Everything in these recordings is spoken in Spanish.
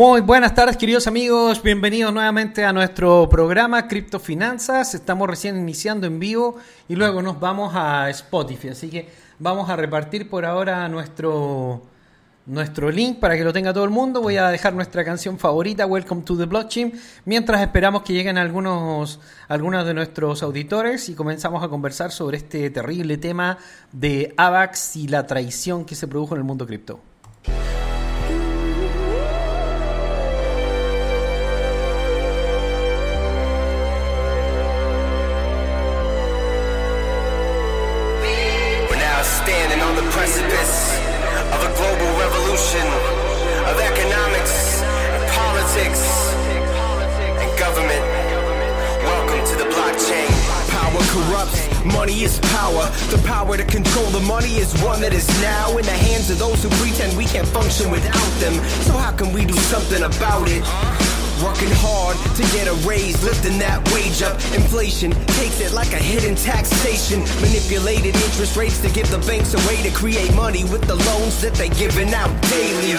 Muy buenas tardes, queridos amigos. Bienvenidos nuevamente a nuestro programa Criptofinanzas. Estamos recién iniciando en vivo y luego nos vamos a Spotify. Así que vamos a repartir por ahora nuestro, nuestro link para que lo tenga todo el mundo. Voy a dejar nuestra canción favorita, Welcome to the Blockchain, mientras esperamos que lleguen algunos, algunos de nuestros auditores y comenzamos a conversar sobre este terrible tema de AVAX y la traición que se produjo en el mundo cripto. Money is power. The power to control the money is one that is now in the hands of those who pretend we can't function without them. So how can we do something about it? Working hard to get a raise, lifting that wage up. Inflation takes it like a hidden taxation. Manipulated interest rates to give the banks a way to create money with the loans that they're giving out daily.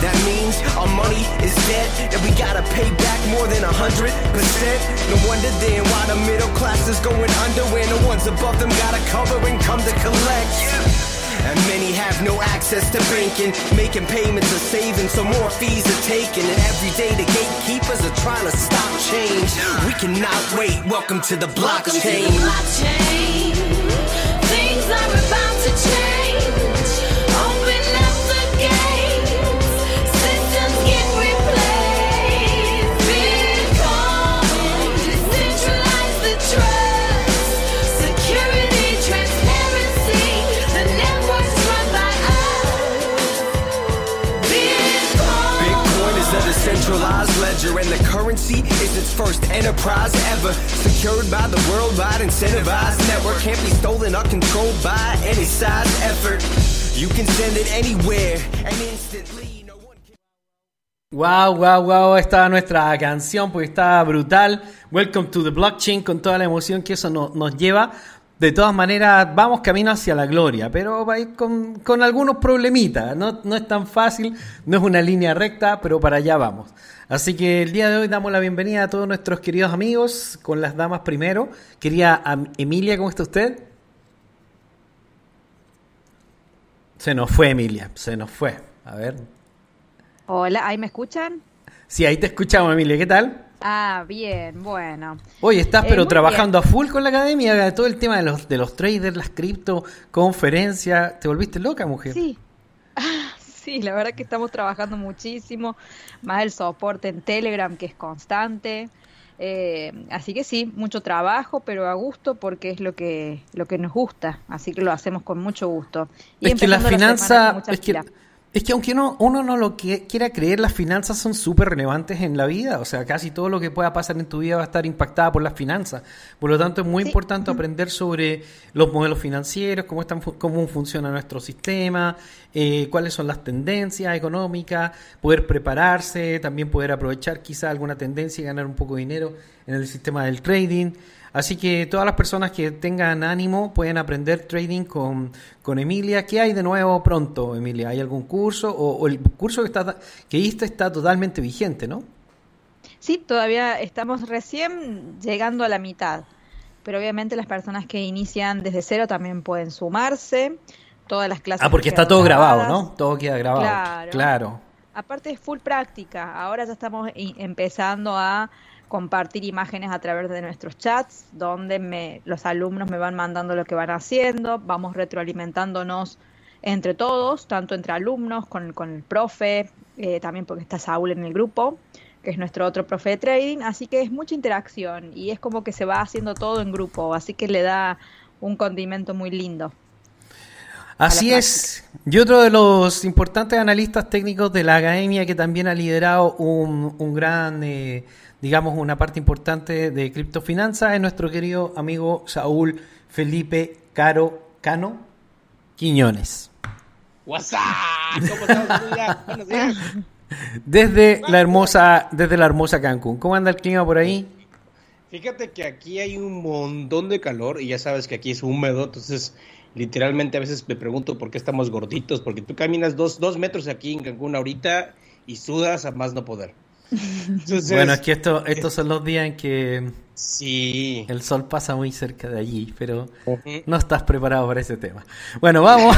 That means our money is dead and we gotta pay back more than a hundred percent. No wonder then why the middle class is going under when the ones above them gotta cover and come to collect. And many have no access to banking, making payments or saving, so more fees are taken. And every day the gatekeepers are trying to stop change. We cannot wait. Welcome to the blockchain. Welcome to the blockchain. Things are about to change. Its first enterprise ever. Secured by the worldwide incentivized network, can't be stolen or controlled by any size effort. You can send it anywhere and instantly. Wow, wow, wow, esta nuestra canción, pues está brutal. Welcome to the blockchain, con toda la emoción que eso no- nos lleva. De todas maneras, vamos camino hacia la gloria, pero va a ir con, con algunos problemitas. No, no es tan fácil, no es una línea recta, pero para allá vamos. Así que el día de hoy damos la bienvenida a todos nuestros queridos amigos, con las damas primero. Quería Emilia, ¿cómo está usted? Se nos fue Emilia, se nos fue. A ver. Hola, ¿ahí me escuchan? Sí, ahí te escuchamos, Emilia, ¿qué tal? Ah, bien, bueno. Oye, estás Eh, pero muy trabajando a full con la academia, todo el tema de los, de los traders, las cripto, conferencias. ¿Te volviste loca, mujer? Sí. Ah, sí, la verdad que estamos trabajando muchísimo, más el soporte en Telegram que es constante. Eh, así que sí, mucho trabajo, pero a gusto porque es lo que lo que nos gusta, así que lo hacemos con mucho gusto. Y es que la finanza, es que, pila. Es que aunque uno, uno no lo que- quiera creer, las finanzas son súper relevantes en la vida. O sea, casi todo lo que pueda pasar en tu vida va a estar impactada por las finanzas. Por lo tanto, es muy Sí. importante aprender sobre los modelos financieros, cómo, están, cómo funciona nuestro sistema, eh, cuáles son las tendencias económicas, poder prepararse, también poder aprovechar quizá alguna tendencia y ganar un poco de dinero en el sistema del trading. Así que todas las personas que tengan ánimo pueden aprender trading con, con Emilia. ¿Qué hay de nuevo pronto, Emilia? ¿Hay algún curso? O, o el curso que, está, que diste está totalmente vigente, ¿no? Sí, todavía estamos recién llegando a la mitad, pero obviamente las personas que inician desde cero también pueden sumarse. Todas las clases Ah, porque está todo grabado. ¿no? Todo queda grabado. Claro. Claro. Aparte es full práctica. Ahora ya estamos empezando a compartir imágenes a través de nuestros chats, donde me, los alumnos me van mandando lo que van haciendo, vamos retroalimentándonos entre todos, tanto entre alumnos, con, con el profe, eh, también porque está Saúl en el grupo, que es nuestro otro profe de trading, así que es mucha interacción y es como que se va haciendo todo en grupo, así que le da un condimento muy lindo. Así es. Y otro de los importantes analistas técnicos de la academia que también ha liderado un, un gran, eh, digamos, una parte importante de criptofinanzas es nuestro querido amigo Saúl Felipe Caro Cano Quiñones. WhatsApp. ¿Cómo amiga? Buenos días. Desde la hermosa, desde la hermosa Cancún. ¿Cómo anda el clima por ahí? Fíjate que aquí hay un montón de calor y ya sabes que aquí es húmedo, entonces literalmente a veces me pregunto por qué estamos gorditos, porque tú caminas dos, dos metros aquí en Cancún ahorita y sudas a más no poder. Entonces, Bueno, es que esto, estos son los días en que sí. el sol pasa muy cerca de allí, pero no estás preparado para ese tema. Bueno, vamos.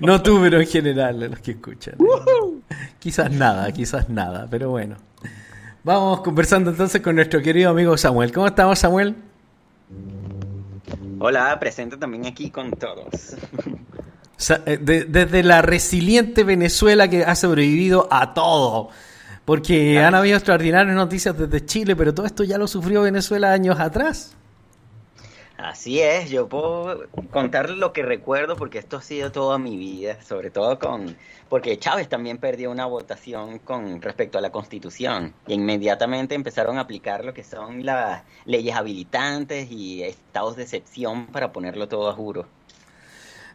no tú, pero en general, los que escuchan. Quizás nada, quizás nada, pero bueno. Vamos conversando entonces con nuestro querido amigo Samuel. ¿Cómo estamos, Samuel? Hola, presente también aquí con todos. Eh, de- desde la resiliente Venezuela que ha sobrevivido a todo. Porque han habido extraordinarias noticias desde Chile, pero todo esto ya lo sufrió Venezuela años atrás. Así es, yo puedo contar lo que recuerdo porque esto ha sido toda mi vida, sobre todo con porque Chávez también perdió una votación con respecto a la Constitución y inmediatamente empezaron a aplicar lo que son las leyes habilitantes y estados de excepción para ponerlo todo a juro.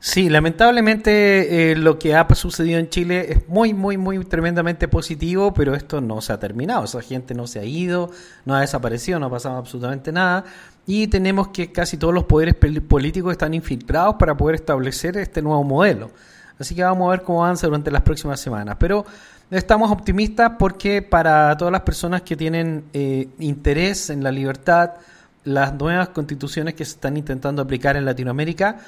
Sí, lamentablemente eh, lo que ha sucedido en Chile es muy, muy, muy tremendamente positivo, pero esto no se ha terminado. Esa gente no se ha ido, no ha desaparecido, no ha pasado absolutamente nada. Y tenemos que casi todos los poderes políticos están infiltrados para poder establecer este nuevo modelo. Así que vamos a ver cómo avanza durante las próximas semanas. Pero estamos optimistas porque para todas las personas que tienen eh, interés en la libertad, las nuevas constituciones que se están intentando aplicar en Latinoamérica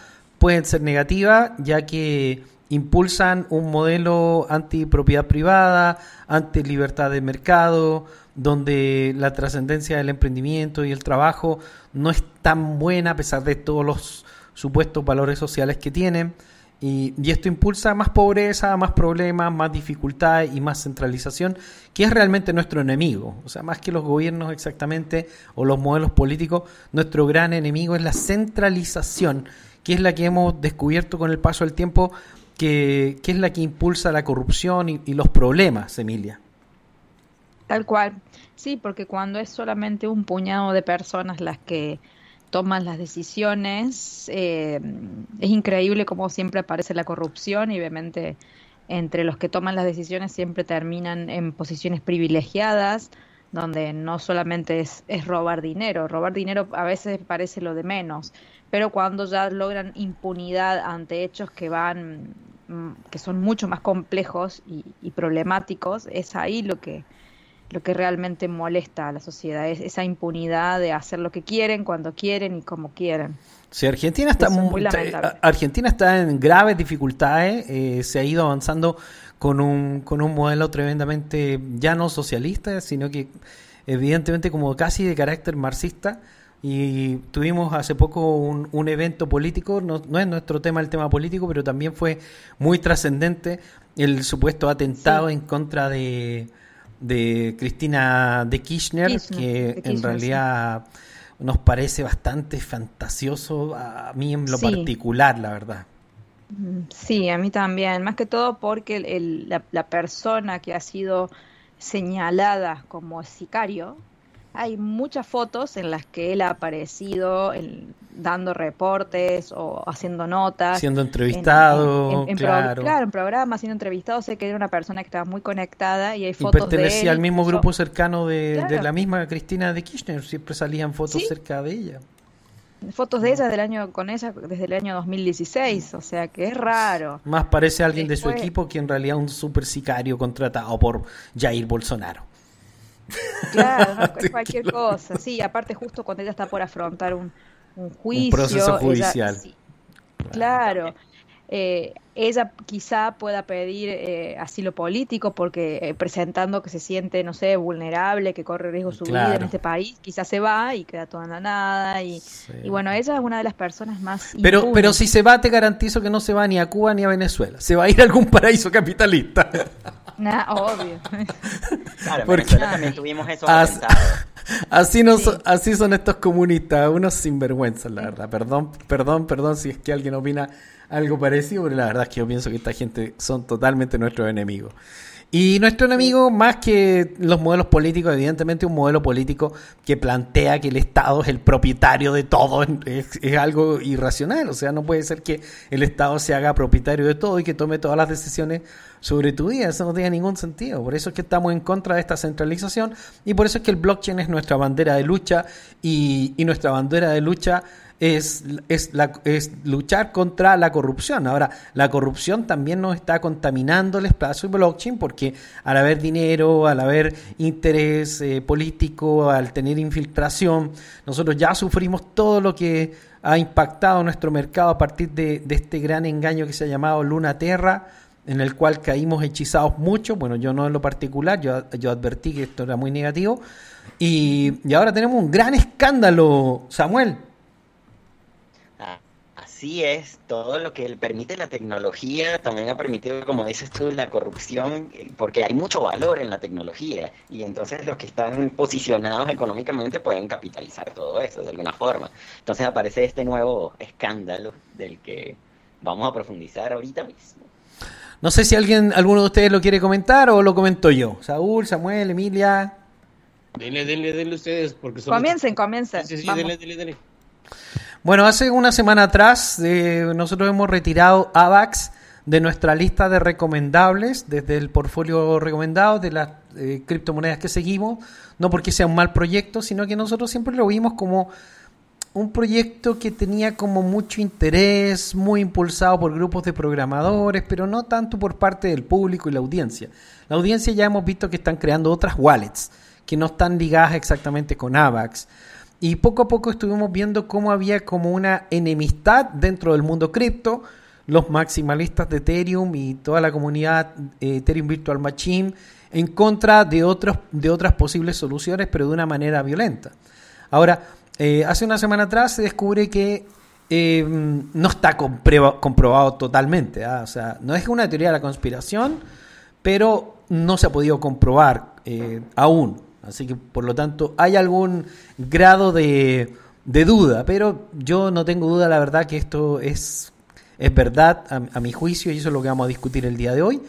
pueden ser negativas, ya que impulsan un modelo anti-propiedad privada, anti-libertad de mercado, donde la trascendencia del emprendimiento y el trabajo no es tan buena a pesar de todos los supuestos valores sociales que tienen. Y, y esto impulsa más pobreza, más problemas, más dificultades y más centralización, que es realmente nuestro enemigo. O sea, más que los gobiernos exactamente o los modelos políticos, nuestro gran enemigo es la centralización, que es la que hemos descubierto con el paso del tiempo, que, que es la que impulsa la corrupción y, los problemas, Emilia. Tal cual. Sí, porque cuando es solamente un puñado de personas las que toman las decisiones, eh, es increíble cómo siempre aparece la corrupción y obviamente entre los que toman las decisiones siempre terminan en posiciones privilegiadas, donde no solamente es robar dinero, robar dinero a veces parece lo de menos, pero cuando ya logran impunidad ante hechos que van, mm, que son mucho más complejos y, y problemáticos, es ahí lo que lo que realmente molesta a la sociedad, es esa impunidad de hacer lo que quieren, cuando quieren y como quieren. Sí, Argentina está, es muy está- lamentable. Argentina está en graves dificultades, eh, se ha ido avanzando con un, con un modelo tremendamente ya no socialista, sino que evidentemente como casi de carácter marxista. Y tuvimos hace poco un, un evento político, no, no es nuestro tema el tema político, pero también fue muy trascendente el supuesto atentado Sí. en contra de, de Cristina de Kirchner, Kirchner, que de en sí. realidad nos parece bastante fantasioso a mí en lo Sí. particular, la verdad. Sí, a mí también, más que todo porque el- el- la, la persona que ha sido señalada como sicario, hay muchas fotos en las que él ha aparecido en- dando reportes o haciendo notas. Siendo en- entrevistado, en- en- en pro- claro. claro, en programas, siendo entrevistado, sé que era una persona que estaba muy conectada y hay Y fotos de pertenecía él, al mismo incluso- grupo cercano de, de la misma Cristina de Kirchner, siempre salían fotos Sí. cerca de ella. fotos de ella del año con ella desde el año 2016, o sea que es raro. Más parece alguien de su equipo que en realidad un super sicario contratado por Jair Bolsonaro. Claro, es cualquier cosa. Sí, aparte justo cuando ella está por afrontar un, un juicio. proceso ella- judicial. claro. Eh, ella quizá pueda pedir eh, asilo político porque eh, presentando que se siente, no sé, vulnerable, que corre riesgo su vida en este país, quizás se va y queda toda en la nada. Y, Sí. y bueno, ella es una de las personas más Pero, impunes. pero si se va, te garantizo que no se va ni a Cuba ni a Venezuela. Se va a ir a algún paraíso capitalista. Nah, obvio. Claro, Porque- Venezuela también tuvimos esos As- atentados. Así, no Sí. son, así son estos comunistas, unos sinvergüenzas, la verdad. Perdón, perdón, perdón si es que alguien opina algo parecido, pero la verdad es que yo pienso que esta gente son totalmente nuestros enemigos. Y nuestro enemigo, más que los modelos políticos, evidentemente un modelo político que plantea que el Estado es el propietario de todo, es, es algo irracional. O sea, no puede ser que el Estado se haga propietario de todo y que tome todas las decisiones sobre tu vida. Eso no tiene ningún sentido. Por eso es que estamos en contra de esta centralización y por eso es que el blockchain es nuestra bandera de lucha y, y nuestra bandera de lucha es, es, la- es luchar contra la corrupción. Ahora, la corrupción también nos está contaminando el espacio blockchain porque al haber dinero, al haber interés eh, político, al tener infiltración, nosotros ya sufrimos todo lo que ha impactado nuestro mercado a partir de, de este gran engaño que se ha llamado Luna Terra, en el cual caímos hechizados mucho. Bueno, yo no en lo particular, yo, yo advertí que esto era muy negativo. Y, y ahora tenemos un gran escándalo, Samuel. Así es, todo lo que permite la tecnología también ha permitido, como dices tú, la corrupción, eh, porque hay mucho valor en la tecnología y entonces los que están posicionados económicamente pueden capitalizar todo eso de alguna forma. Entonces aparece este nuevo escándalo del que vamos a profundizar ahorita mismo. No sé si alguien, alguno de ustedes lo quiere comentar o lo comento yo. Saúl, Samuel, Emilia. Denle, denle, denle ustedes, porque son Comiencen, comiencen. Sí, sí, denle, denle, denle. Bueno, hace una semana atrás eh, nosotros hemos retirado AVAX de nuestra lista de recomendables, desde el portfolio recomendado de las eh, criptomonedas que seguimos, no porque sea un mal proyecto, sino que nosotros siempre lo vimos como un proyecto que tenía como mucho interés, muy impulsado por grupos de programadores, pero no tanto por parte del público y la audiencia. La audiencia ya hemos visto que están creando otras wallets que no están ligadas exactamente con AVAX. Y poco a poco estuvimos viendo cómo había como una enemistad dentro del mundo cripto, los maximalistas de Ethereum y toda la comunidad eh, Ethereum Virtual Machine en contra de, otros, de otras posibles soluciones, pero de una manera violenta. Ahora, eh, hace una semana atrás se descubre que eh, no está comprobado totalmente. ¿ah? O sea, no es una teoría de la conspiración, pero no se ha podido comprobar eh, aún. Así que, por lo tanto, hay algún grado de, de duda, pero yo no tengo duda, la verdad, que esto es, es verdad a, a mi juicio y eso es lo que vamos a discutir el día de hoy.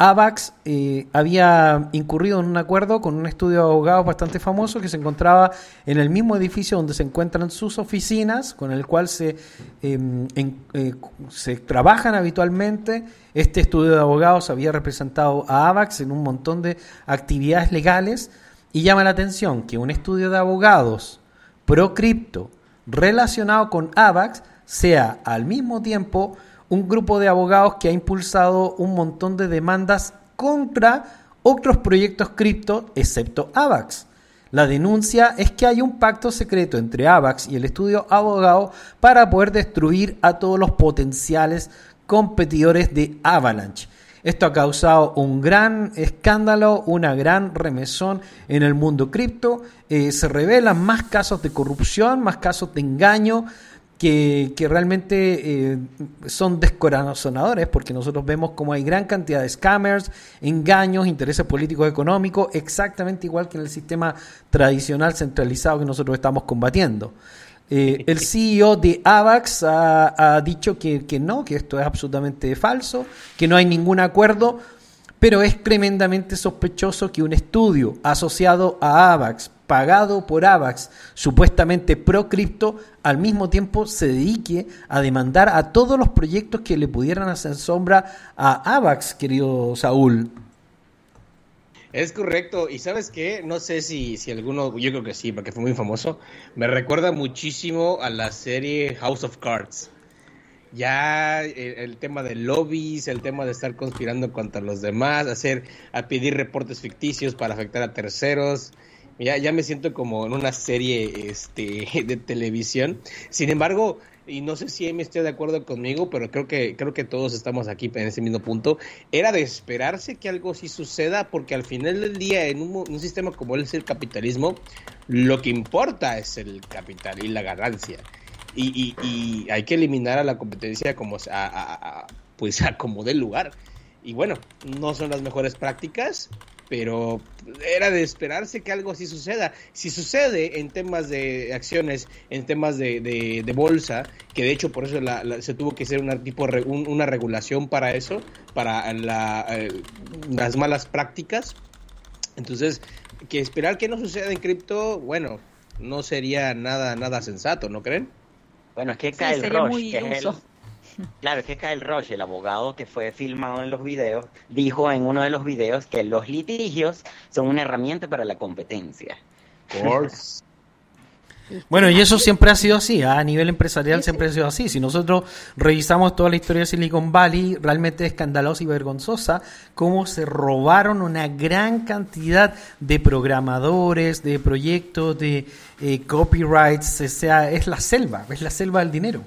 AVAX eh, había incurrido en un acuerdo con un estudio de abogados bastante famoso que se encontraba en el mismo edificio donde se encuentran sus oficinas, con el cual se, en- eh, se trabajan habitualmente. Este estudio de abogados había representado a AVAX en un montón de actividades legales y llama la atención que un estudio de abogados pro cripto relacionado con AVAX sea al mismo tiempo un grupo de abogados que ha impulsado un montón de demandas contra otros proyectos cripto excepto AVAX. La denuncia es que hay un pacto secreto entre AVAX y el estudio abogado para poder destruir a todos los potenciales competidores de Avalanche. Esto ha causado un gran escándalo, una gran remesón en el mundo cripto. Eh, se revelan más casos de corrupción, más casos de engaño que, que realmente eh, son descorazonadores porque nosotros vemos como hay gran cantidad de scammers, engaños, intereses políticos económicos, exactamente igual que en el sistema tradicional centralizado que nosotros estamos combatiendo. Eh, el CEO de AVAX ha, dicho que, que no, que esto es absolutamente falso, que no hay ningún acuerdo, pero es tremendamente sospechoso que un estudio asociado a AVAX, pagado por AVAX, supuestamente pro cripto, al mismo tiempo se dedique a demandar a todos los proyectos que le pudieran hacer sombra a AVAX, querido Saúl. Es correcto. ¿Y sabes qué? No sé si, si alguno, yo creo que sí, porque fue muy famoso. Me recuerda muchísimo a la serie House of Cards. Ya el, el tema de lobbies, el tema de estar conspirando contra los demás, hacer, a pedir reportes ficticios para afectar a terceros. Ya, ya me siento como en una serie este, de televisión. Sin embargo, y no sé si me esté de acuerdo conmigo, pero creo que, creo que todos estamos aquí en ese mismo punto. Era de esperarse que algo sí suceda, porque al final del día, en un, un sistema como es el capitalismo, lo que importa es el capital y la ganancia. Y, y- y hay que eliminar a la competencia como a, a- a- pues a como dé lugar. Y bueno, no son las mejores prácticas, pero era de esperarse que algo así suceda. Si sucede en temas de acciones, en temas de, de- de bolsa, que de hecho por eso la- la- se tuvo que hacer una, tipo, re- un- una regulación para eso, para la, eh, las malas prácticas. Entonces, que esperar que no suceda en cripto, bueno, no sería nada, nada sensato, ¿no creen? Bueno, es que Sí, sería Roche, muy que es el. Claro, es que Kyle Roche, el abogado que fue filmado en los videos, dijo en uno de los videos que los litigios son una herramienta para la competencia. Bueno, y eso siempre ha sido así, ¿ah? a nivel empresarial siempre ha sido así. Si nosotros revisamos toda la historia de Silicon Valley, realmente es escandalosa y vergonzosa cómo se robaron una gran cantidad de programadores, de proyectos, de eh, copyrights, o sea, es la selva, es la selva del dinero.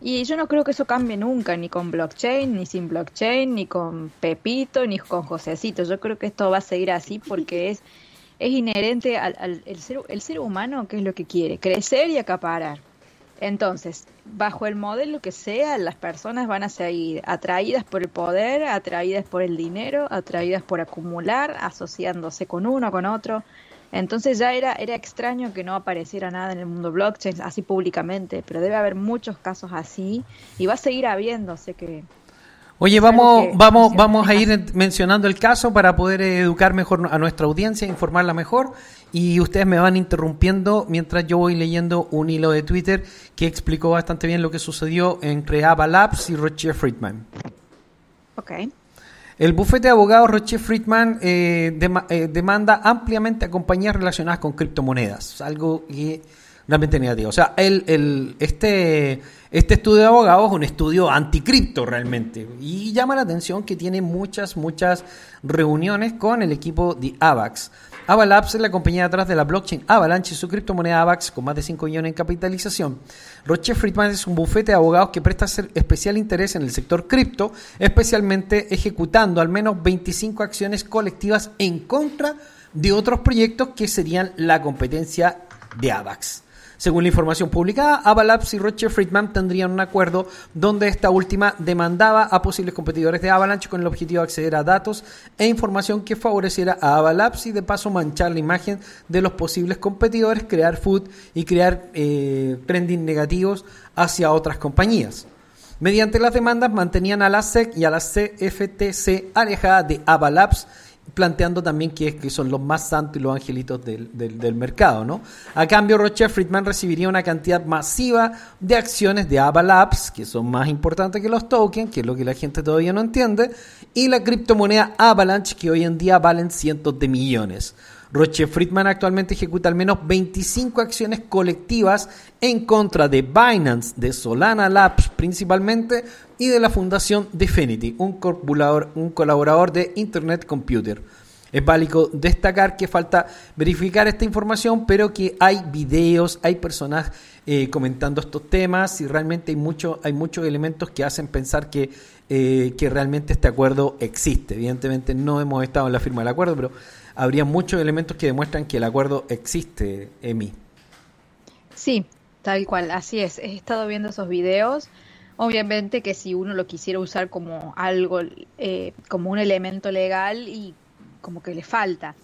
Y yo no creo que eso cambie nunca, ni con blockchain, ni sin blockchain, ni con Pepito, ni con Josecito. Yo creo que esto va a seguir así porque es, es inherente al, al- el ser, el ser humano, que es lo que quiere, crecer y acaparar. Entonces, bajo el modelo que sea, las personas van a seguir atraídas por el poder, atraídas por el dinero, atraídas por acumular, asociándose con uno, con otro. Entonces ya era, era extraño que no apareciera nada en el mundo blockchain así públicamente, pero debe haber muchos casos así y va a seguir habiendo, sé que Oye, vamos, que vamos, vamos a ir en- mencionando el caso para poder eh, educar mejor a nuestra audiencia, informarla mejor. Y ustedes me van interrumpiendo mientras yo voy leyendo un hilo de Twitter que explicó bastante bien lo que sucedió entre Ava Labs y Roger Friedman. Ok. El bufete de abogados Roche Friedman eh, eh, demanda ampliamente a compañías relacionadas con criptomonedas, algo que realmente negativo. O sea, el, el- este, este estudio de abogados es un estudio anticripto realmente y llama la atención que tiene muchas, muchas reuniones con el equipo de AVAX. Avalabs es la compañía detrás de la blockchain Avalanche y su criptomoneda AVAX con más de 5 millones en capitalización. Roche Friedman es un bufete de abogados que presta especial interés en el sector cripto, especialmente ejecutando al menos 25 acciones colectivas en contra de otros proyectos que serían la competencia de AVAX. Según la información publicada, Avalabs y Roger Friedman tendrían un acuerdo donde esta última demandaba a posibles competidores de Avalanche con el objetivo de acceder a datos e información que favoreciera a Avalabs y de paso manchar la imagen de los posibles competidores, crear food y crear eh, trending negativos hacia otras compañías. Mediante las demandas mantenían a la SEC y a la CFTC alejadas de Avalabs planteando también que, son los más santos y los angelitos del, del- mercado, ¿no? A cambio, Roger Friedman recibiría una cantidad masiva de acciones de Labs, que son más importantes que los tokens, que es lo que la gente todavía no entiende, y la criptomoneda Avalanche, que hoy en día valen cientos de millones. Roche Friedman actualmente ejecuta al menos 25 acciones colectivas en contra de Binance, de Solana Labs principalmente y de la fundación Definity, un colaborador, un colaborador de Internet Computer. Es válido destacar que falta verificar esta información, pero que hay videos, hay personas eh, comentando estos temas y realmente hay, mucho, hay muchos elementos que hacen pensar que, eh, que realmente este acuerdo existe. Evidentemente no hemos estado en la firma del acuerdo, pero habría muchos elementos que demuestran que el acuerdo existe, Emi. Sí, tal cual, así es. He estado viendo esos videos. Obviamente que si uno lo quisiera usar como algo, eh, como un elemento legal y como que le falta.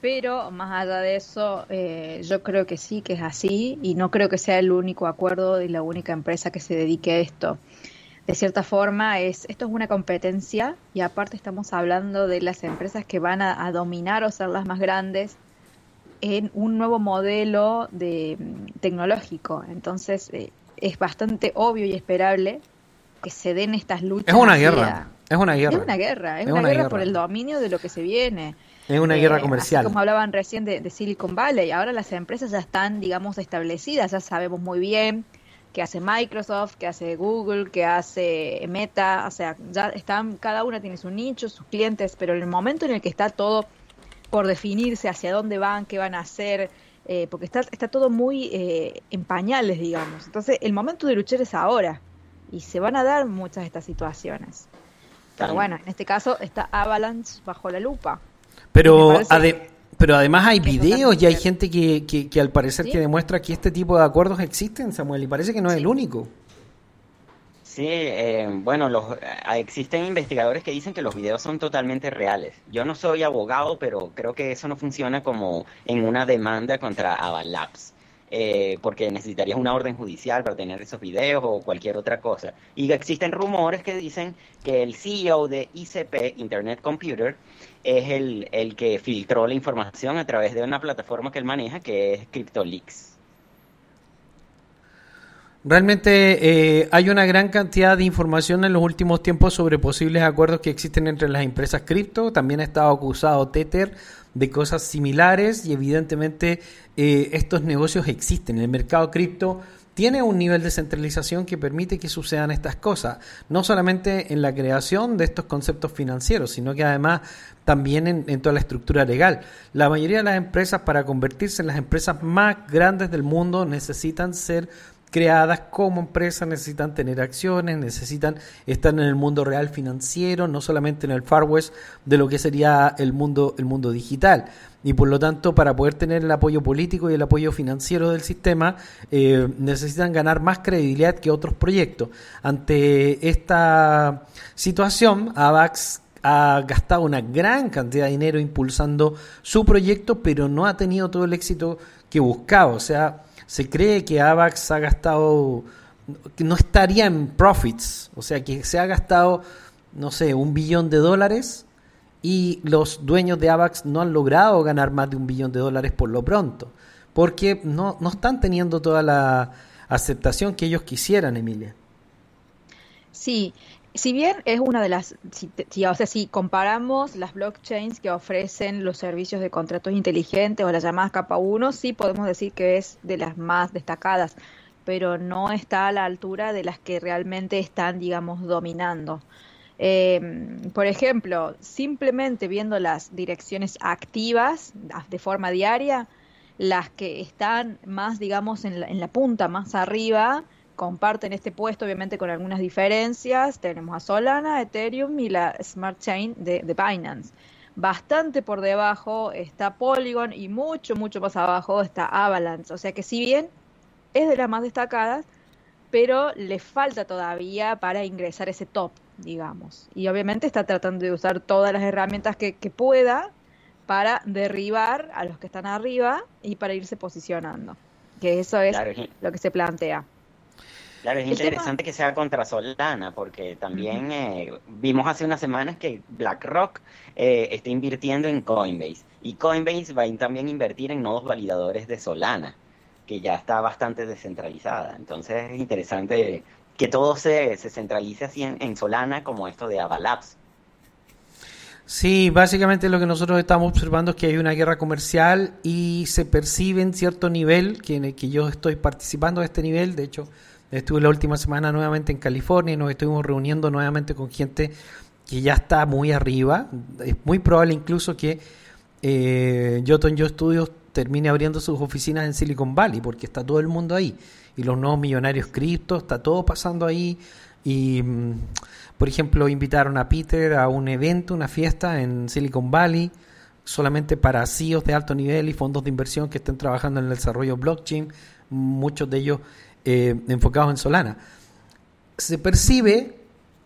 Pero más allá de eso, eh, yo creo que sí, que es así y no creo que sea el único acuerdo y la única empresa que se dedique a esto. De cierta forma, es, esto es una competencia y aparte estamos hablando de las empresas que van a, a dominar o ser las más grandes en un nuevo modelo de mm, tecnológico. Entonces, eh, es bastante obvio y esperable que se den estas luchas. Es una guerra, es una guerra. Es una guerra, es, Es una, una guerra, guerra. por el dominio de lo que se viene. Es una Eh, guerra así comercial. como hablaban recién de, de Silicon Valley, ahora las empresas ya están, digamos, establecidas, ya sabemos muy bien qué hace Microsoft, qué hace Google, qué hace Meta, o sea, ya están, cada una tiene su nicho, sus clientes, pero en el momento en el que está todo por definirse hacia dónde van, qué van a hacer, eh, porque está, está todo muy eh, en pañales, digamos. Entonces, el momento de luchar es ahora y se van a dar muchas de estas situaciones. Pero bueno, en este caso está Avalanche bajo la lupa. Pero, ade- pero además hay videos y hay gente que, que, que al parecer ¿Sí? que demuestra que este tipo de acuerdos existen, Samuel, y parece que no es el único. Sí, eh, bueno, los, eh, existen investigadores que dicen que los videos son totalmente reales. Yo no soy abogado, pero creo que eso no funciona como en una demanda contra Avalabs, eh, porque necesitarías una orden judicial para tener esos videos o cualquier otra cosa. Y existen rumores que dicen que el CEO de ICP, Internet Computer, es el, el que filtró la información a través de una plataforma que él maneja, que es CryptoLeaks. Realmente eh, hay una gran cantidad de información en los últimos tiempos sobre posibles acuerdos que existen entre las empresas cripto. También ha estado acusado Tether de cosas similares y evidentemente eh, estos negocios existen. El mercado cripto tiene un nivel de centralización que permite que sucedan estas cosas, no solamente en la creación de estos conceptos financieros, sino que además también en, toda la estructura legal. La mayoría de las empresas para convertirse en las empresas más grandes del mundo necesitan ser creadas como empresas, necesitan tener acciones, necesitan estar en el mundo real financiero, no solamente en el Far West de lo que sería el mundo, el mundo digital. Y por lo tanto, para poder tener el apoyo político y el apoyo financiero del sistema, eh, necesitan ganar más credibilidad que otros proyectos. Ante esta situación, AVAX ha gastado una gran cantidad de dinero impulsando su proyecto, pero no ha tenido todo el éxito que buscaba. O sea, se cree que AVAX ha gastado, que no estaría en profits, o sea, que se ha gastado, no sé, un billón de dólares y los dueños de AVAX no han logrado ganar más de un billón de dólares por lo pronto, porque no, no están teniendo toda la aceptación que ellos quisieran, Emilia. Sí, si bien es una de las, si, si- o sea, si comparamos las blockchains que ofrecen los servicios de contratos inteligentes o las llamadas capa 1, sí podemos decir que es de las más destacadas, pero no está a la altura de las que realmente están, digamos, dominando. Eh, por ejemplo, simplemente viendo las direcciones activas de forma diaria, las que están más, digamos, en la, en la punta, más arriba, comparten este puesto, obviamente con algunas diferencias. Tenemos a Solana, Ethereum y la Smart Chain de, de Binance. Bastante por debajo está Polygon y mucho, mucho más abajo está Avalanche. O sea que si bien es de las más destacadas, pero le falta todavía para ingresar a ese top, digamos. Y obviamente está tratando de usar todas las herramientas que, que pueda para derribar a los que están arriba y para irse posicionando. Que eso es Claro, lo que se plantea. Claro, es El tema- interesante que sea contra Solana, porque también eh, vimos hace unas semanas que BlackRock eh, está invirtiendo en Coinbase. Y Coinbase va a también invertir en nodos validadores de Solana, que ya está bastante descentralizada. Entonces es interesante que todo se, se centralice así en, en Solana como esto de Avalabs. Sí, básicamente lo que nosotros estamos observando es que hay una guerra comercial y se percibe en cierto nivel, que, en el que yo estoy participando de este nivel, de hecho estuve la última semana nuevamente en California y nos estuvimos reuniendo nuevamente con gente que ya está muy arriba, es muy probable incluso que eh, Yo Studios termine abriendo sus oficinas en Silicon Valley, porque está todo el mundo ahí, y los nuevos millonarios cripto, está todo pasando ahí, y mm, por ejemplo invitaron a Peter a un evento, una fiesta en Silicon Valley, solamente para CEOs de alto nivel y fondos de inversión que estén trabajando en el desarrollo blockchain, muchos de ellos eh, enfocados en Solana. Se percibe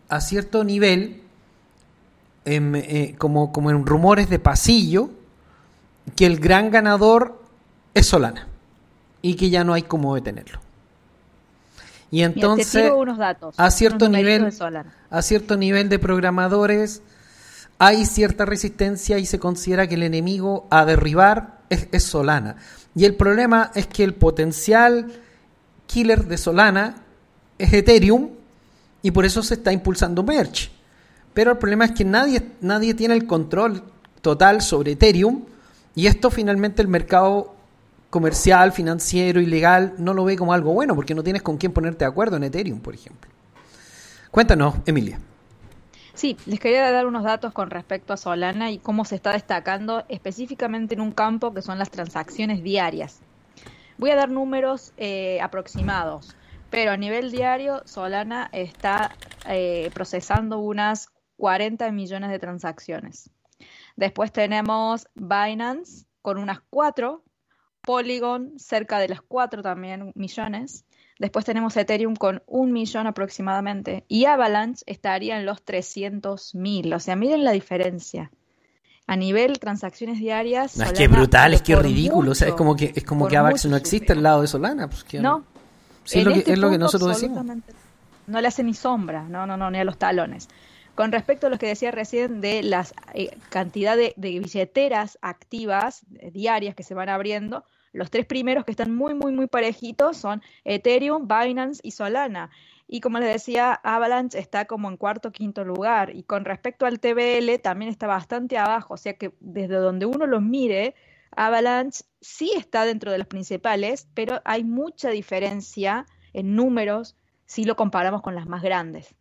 a cierto nivel em, eh, como, como en rumores de pasillo que el gran ganador es Solana y que ya no hay cómo detenerlo. Y entonces, tiro unos datos. a cierto unos nivel, a cierto nivel de programadores, hay cierta resistencia y se considera que el enemigo a derribar es, es Solana. Y el problema es que el potencial killer de Solana es Ethereum y por eso se está impulsando Merge. Pero el problema es que nadie, nadie tiene el control total sobre Ethereum y esto finalmente el mercado comercial, financiero y legal no lo ve como algo bueno porque no tienes con quién ponerte de acuerdo en Ethereum, por ejemplo. Cuéntanos, Emilia. Sí, les quería dar unos datos con respecto a Solana y cómo se está destacando específicamente en un campo que son las transacciones diarias. Voy a dar números eh, aproximados, pero a nivel diario Solana está eh, procesando unas 40 millones de transacciones. Después tenemos Binance con unas 4, Polygon cerca de las 4 también millones. Después tenemos Ethereum con un millón aproximadamente. Y Avalanche estaría en los 300 mil. O sea, miren la diferencia. A nivel transacciones diarias. No, es que brutal, es que ridículo. o sea, es como que, es como que AVAX no existe al lado de Solana. Pues, que- No. Sí, es lo que, este es lo que nosotros decimos. No le hace ni sombra, no, no, no, ni a los talones. Con respecto a lo que decía recién de la cantidad de, billeteras activas eh, diarias que se van abriendo, Los tres primeros que están muy, muy, muy parejitos son Ethereum, Binance y Solana. Y como les decía, Avalanche está como en cuarto quinto lugar. Y con respecto al TBL, también está bastante abajo. O sea que desde donde uno los mire, Avalanche sí está dentro de los principales, pero hay mucha diferencia en números si lo comparamos con las más grandes.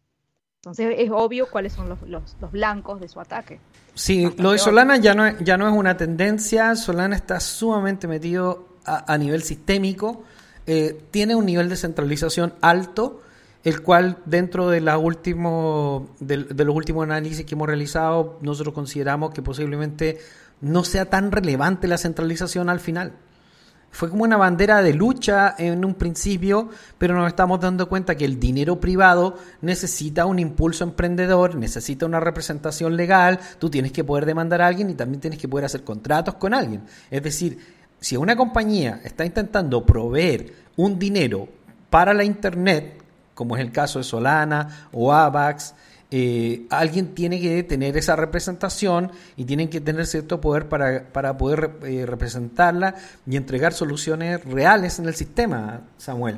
Entonces es obvio cuáles son los, los- los blancos de su ataque. Sí, Bastante lo de obvio. Solana ya no, es, ya no es una tendencia. Solana está sumamente metido a, a nivel sistémico. Eh, tiene un nivel de centralización alto, el cual dentro de, la último, del- de los últimos análisis que hemos realizado, nosotros consideramos que posiblemente no sea tan relevante la centralización al final. Fue como una bandera de lucha en un principio, pero nos estamos dando cuenta que el dinero privado necesita un impulso emprendedor, necesita una representación legal, tú tienes que poder demandar a alguien y también tienes que poder hacer contratos con alguien. Es decir, si una compañía está intentando proveer un dinero para la Internet, como es el caso de Solana o AVAX, eh, alguien tiene que tener esa representación y tienen que tener cierto poder para, para poder eh, representarla y entregar soluciones reales en el sistema, Samuel.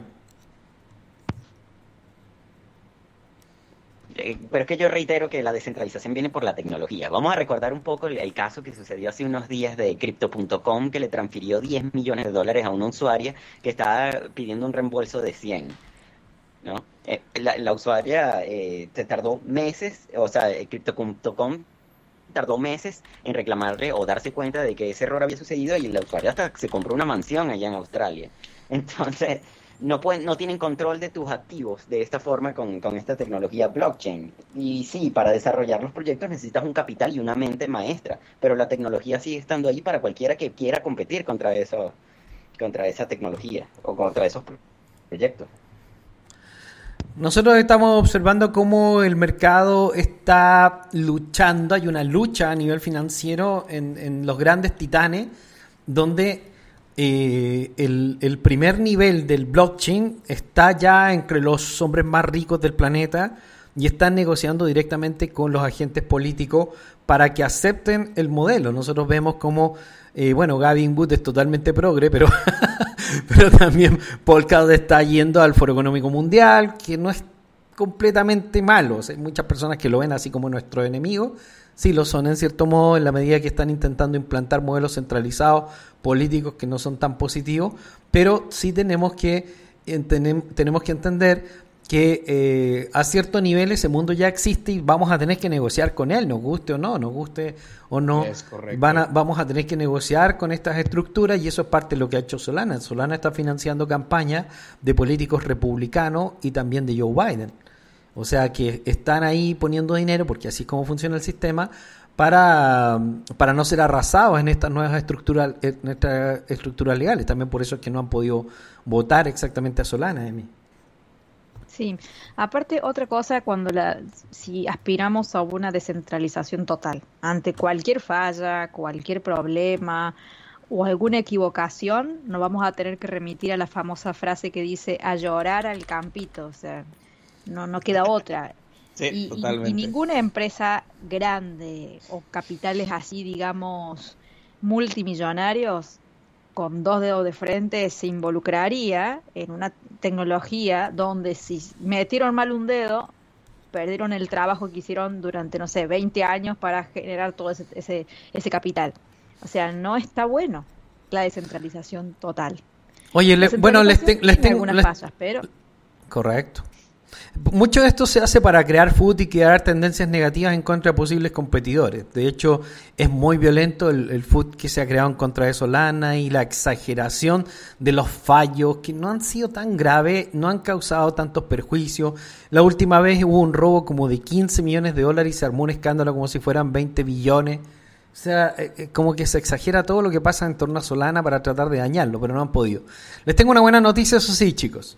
Eh, Pero es que yo reitero que la descentralización viene por la tecnología. Vamos a recordar un poco el, el caso que sucedió hace unos días de Crypto.com que le transfirió 10 millones de dólares a una usuaria que estaba pidiendo un reembolso de 100. ¿No? Eh, la, usuaria eh, se tardó meses, o sea, eh, Crypto.com tardó meses en reclamarle o darse cuenta de que ese error había sucedido y la usuaria hasta se compró una mansión allá en Australia. Entonces, no pueden, no tienen control de tus activos de esta forma con, con esta tecnología blockchain. Y sí, para desarrollar los proyectos necesitas un capital y una mente maestra, pero la tecnología sigue estando ahí para cualquiera que quiera competir contra eso, contra esa tecnología o contra esos pro- proyectos. Nosotros estamos observando cómo el mercado está luchando, hay una lucha a nivel financiero en, en los grandes titanes, donde eh, el, el primer nivel del blockchain está ya entre los hombres más ricos del planeta y están negociando directamente con los agentes políticos para que acepten el modelo. Nosotros vemos como, eh, bueno, Gavin Wood es totalmente progre, pero, pero también Polkadot está yendo al Foro Económico Mundial, que no es completamente malo. Hay muchas personas que lo ven así como nuestro enemigo. Sí, lo son en cierto modo en la medida que están intentando implantar modelos centralizados políticos que no son tan positivos, pero sí tenemos que, tenemos que entender que eh, a cierto nivel ese mundo ya existe y vamos a tener que negociar con él, nos guste o no, nos guste o no, Es van a- vamos a tener que negociar con estas estructuras y eso es parte de lo que ha hecho Solana. Solana está financiando campañas de políticos republicanos y también de Joe Biden. O sea que están ahí poniendo dinero, porque así es como funciona el sistema, para, para no ser arrasados en estas nuevas estructuras, en estas estructuras legales. También por eso es que no han podido votar exactamente a Solana, Emi. Sí, aparte otra cosa cuando la si aspiramos a una descentralización total ante cualquier falla, cualquier problema o alguna equivocación, nos vamos a tener que remitir a la famosa frase que dice a llorar al campito, o sea, no no queda otra. Sí, y, y- totalmente. y ninguna empresa grande o capitales así, digamos, multimillonarios con dos dedos de frente se involucraría en una tecnología donde si metieron mal un dedo, perdieron el trabajo que hicieron durante, no sé, 20 años para generar todo ese, ese, ese capital. O sea, no está bueno la descentralización total. Oye, le- bueno, les, te- tengo... algunas les- fallas, pero Correcto. Mucho de esto se hace para crear food y crear tendencias negativas en contra de posibles competidores. De hecho, es muy violento el, el food que se ha creado en contra de Solana y la exageración de los fallos que no han sido tan graves, no han causado tantos perjuicios. La última vez hubo un robo como de 15 millones de dólares y se armó un escándalo como si fueran 20 billones. O sea, eh, eh, como que se exagera todo lo que pasa en torno a Solana para tratar de dañarlo, pero no han podido. Les tengo una buena noticia, eso sí, chicos.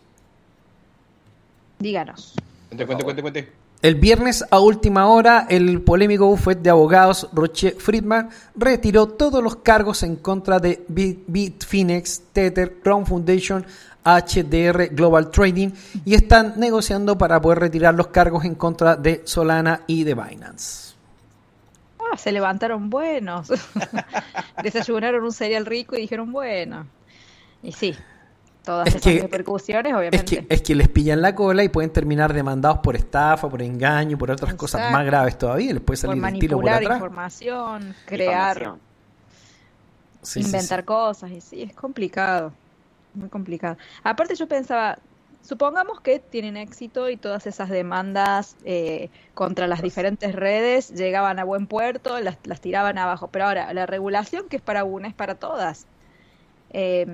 Díganos. Cuente, cuente, cuente, cuente. El viernes a última hora, el polémico bufete de abogados Roche Friedman retiró todos los cargos en contra de Bit- Bitfinex, Tether, Crown Foundation, HDR Global Trading y están negociando para poder retirar los cargos en contra de Solana y de Binance. Ah, se levantaron buenos. Desayunaron un cereal rico y dijeron, bueno. Y sí, todas Es esas que- repercusiones, Es obviamente. que, es que les pillan la cola y pueden terminar demandados por estafa, por engaño, por otras cosas más graves todavía. Les puede por salir el tiro por manipular atrás. información, crear, Difamación. Sí, sí, inventar cosas, y sí, es complicado, muy complicado. Aparte yo pensaba, supongamos que tienen éxito y todas esas demandas eh, contra las diferentes redes llegaban a buen puerto, las, las tiraban abajo, pero ahora la regulación que es para una es para todas. Eh,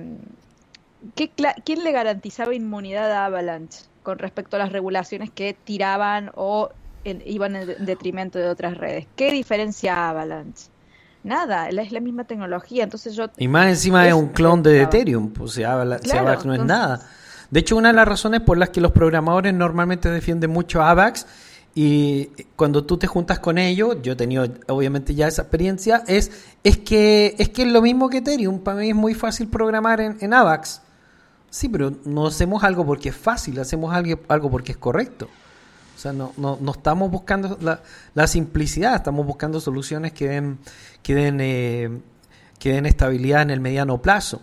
¿qué ¿Quién le garantizaba inmunidad a Avalanche con respecto a las regulaciones que tiraban o en- iban en de- en detrimento de otras redes? ¿Qué diferencia Avalanche? Nada, es la misma tecnología, entonces yo Y más encima es un clon de. Ethereum, pues Claro, habla que no es nada. De hecho, una de las razones por las que los programadores normalmente defienden mucho AVAX y cuando tú te juntas con ellos, yo he tenido obviamente ya esa experiencia, es, es que es que es lo mismo que Ethereum. Para mí es muy fácil programar en, en AVAX. Sí, pero no hacemos algo porque es fácil, hacemos algo, porque es correcto. O sea, no, no, no estamos buscando la, la simplicidad, estamos buscando soluciones que den, que den, eh, que den estabilidad en el mediano plazo.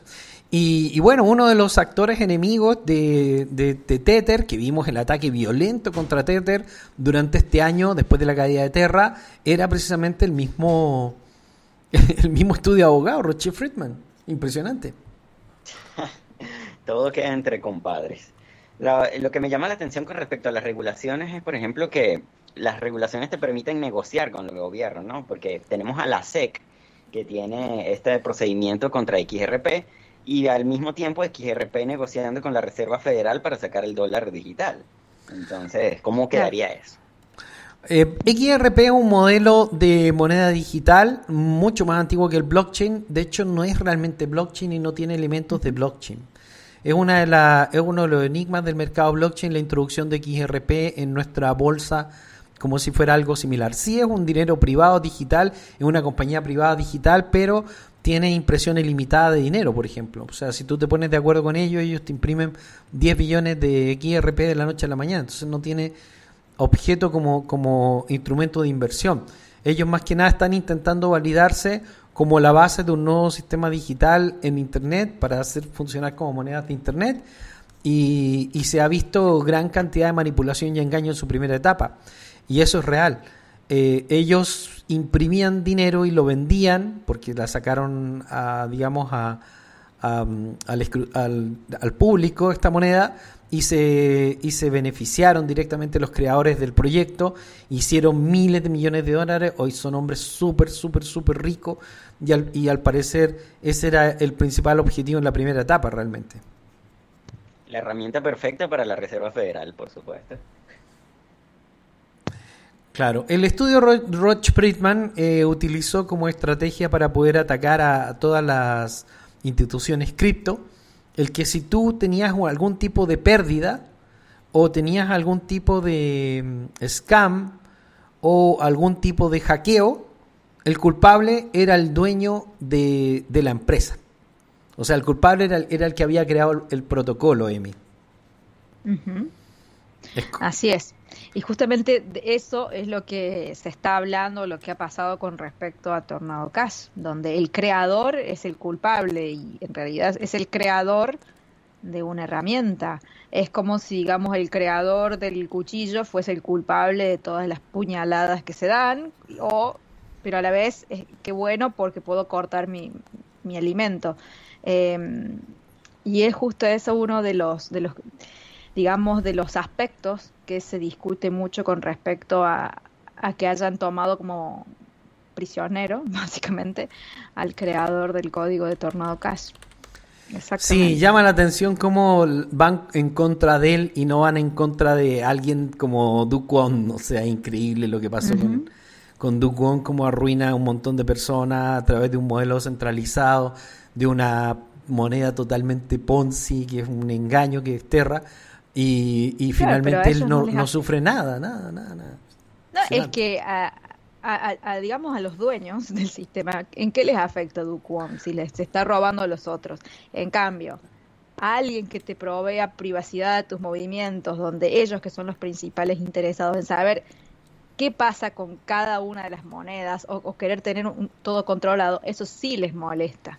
Y, y bueno, uno de los actores enemigos de, de, de Tether, que vimos el ataque violento contra Tether durante este año, después de la caída de Terra, era precisamente el mismo, el mismo estudio abogado, Roger Friedman. Impresionante. Todo queda entre compadres. Lo, lo que me llama la atención con respecto a las regulaciones es, por ejemplo, que las regulaciones te permiten negociar con el gobierno, ¿no? Porque tenemos a la SEC, que tiene este procedimiento contra XRP, y al mismo tiempo XRP negociando con la Reserva Federal para sacar el dólar digital. Entonces, ¿cómo quedaría eso? Eh, XRP es un modelo de moneda digital mucho más antiguo que el blockchain. De hecho, no es realmente blockchain y no tiene elementos de blockchain. Es, una de la, es uno de los enigmas del mercado blockchain la introducción de XRP en nuestra bolsa como si fuera algo similar. Sí es un dinero privado digital, es una compañía privada digital, pero tiene impresión ilimitada de dinero, por ejemplo. O sea, si tú te pones de acuerdo con ellos, ellos te imprimen 10 billones de XRP de la noche a la mañana. Entonces no tiene objeto como, como instrumento de inversión. Ellos más que nada están intentando validarse como la base de un nuevo sistema digital en Internet para hacer funcionar como monedas de Internet y, y se ha visto gran cantidad de manipulación y engaño en su primera etapa. Y eso es real. Eh, ellos imprimían dinero y lo vendían porque la sacaron, a, digamos, a, a, escru- al, al público esta moneda y se, y se beneficiaron directamente los creadores del proyecto, hicieron miles de millones de dólares, hoy son hombres súper, súper, súper ricos y al, y al parecer ese era el principal objetivo en la primera etapa realmente. La herramienta perfecta para la Reserva Federal, por supuesto. Claro, el estudio Ro- Roch Friedman eh, utilizó como estrategia para poder atacar a, a todas las instituciones cripto el que si tú tenías algún tipo de pérdida o tenías algún tipo de mm, scam o algún tipo de hackeo, el culpable era el dueño de, de la empresa. O sea, el culpable era, el- era el que había creado el, el protocolo, Emi. Así es. Y justamente eso es lo que se está hablando, lo que ha pasado con respecto a Tornado Cash, donde el creador es el culpable y en realidad es el creador de una herramienta. Es como si, digamos, el creador del cuchillo fuese el culpable de todas las puñaladas que se dan, o, pero a la vez, es, qué bueno porque puedo cortar mi, mi alimento. Eh, y es justo eso uno de los, de los digamos, de los aspectos que se discute mucho con respecto a, a que hayan tomado como prisionero, básicamente, al creador del código de Tornado Cash. Sí, llama la atención cómo van en contra de él y no van en contra de alguien como Dukwon. O sea, increíble lo que pasó con, con Dukwon, cómo arruina a un montón de personas a través de un modelo centralizado, de una moneda totalmente Ponzi, que es un engaño, que es Terra. Y, y Claro, finalmente él no no, sufre nada, nada, nada. nada. No, es que a, a- a- a, digamos a los dueños del sistema, ¿en qué les afecta Duquon si les se está robando a los otros? En cambio, a alguien que te provea privacidad de tus movimientos, donde ellos que son los principales interesados en saber qué pasa con cada una de las monedas o, o querer tener un- todo controlado, eso sí les molesta.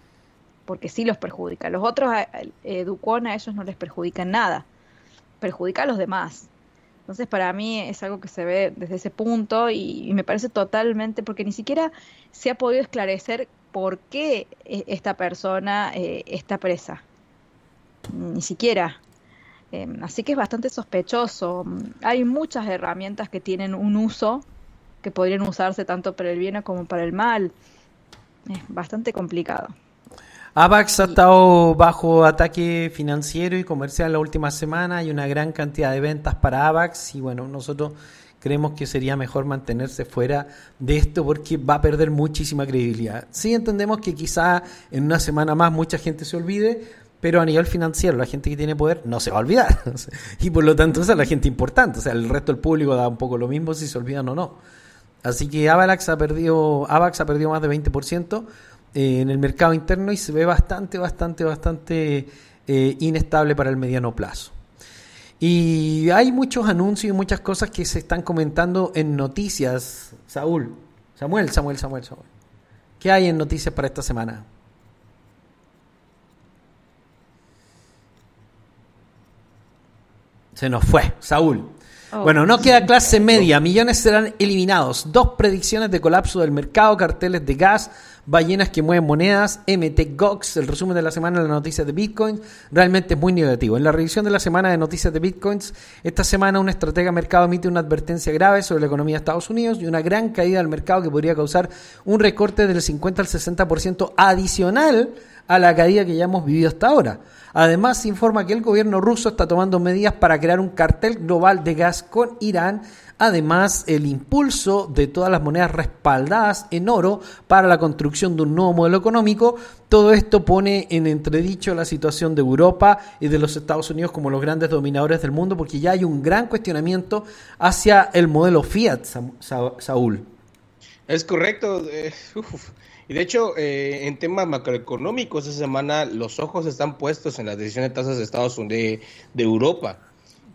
porque sí los perjudica. Los otros, a- a- Educón a ellos no les perjudica en nada, perjudica a los demás. Entonces, para mí es algo que se ve desde ese punto y, me parece totalmente, porque ni siquiera se ha podido esclarecer por qué eh, esta persona eh, está presa. Ni siquiera. Eh, así que es bastante sospechoso. Hay muchas herramientas que tienen un uso que podrían usarse tanto para el bien como para el mal. Es bastante complicado. AVAX ha estado bajo ataque financiero y comercial la última semana. Hay una gran cantidad de ventas para AVAX y bueno, nosotros creemos que sería mejor mantenerse fuera de esto porque va a perder muchísima credibilidad. Sí entendemos que quizá en una semana más mucha gente se olvide, pero a nivel financiero la gente que tiene poder no se va a olvidar. y por lo tanto esa es la gente importante. O sea, el resto del público da un poco lo mismo si se olvidan o no. Así que Avax ha perdido, Avax ha perdido más de 20% eh, en el mercado interno y se ve bastante, bastante, bastante eh, inestable para el mediano plazo. Y hay muchos anuncios y muchas cosas que se están comentando en noticias. Saúl, Samuel, Samuel, Samuel, Samuel. ¿Qué hay en noticias para esta semana? Se nos fue, Saúl. Oh. Bueno, no queda clase media, millones serán eliminados. Dos predicciones de colapso del mercado, carteles de gas, ballenas que mueven monedas, MT Gox, el resumen de la semana de las noticias de Bitcoin, realmente es muy negativo. En la revisión de la semana de noticias de Bitcoins, esta semana un estratega de mercado emite una advertencia grave sobre la economía de Estados Unidos y una gran caída del mercado que podría causar un recorte del 50 al 60% adicional a la caída que ya hemos vivido hasta ahora. Además, se informa que el gobierno ruso está tomando medidas para crear un cartel global de gas con Irán. Además, el impulso de todas las monedas respaldadas en oro para la construcción de un nuevo modelo económico. Todo esto pone en entredicho la situación de Europa y de los Estados Unidos como los grandes dominadores del mundo, porque ya hay un gran cuestionamiento hacia el modelo Fiat, Sa- Sa- Saúl. Es correcto. eh. De hecho, eh, en temas macroeconómicos, esta semana los ojos están puestos en la decisión de tasas de Estados Unidos, de, de Europa.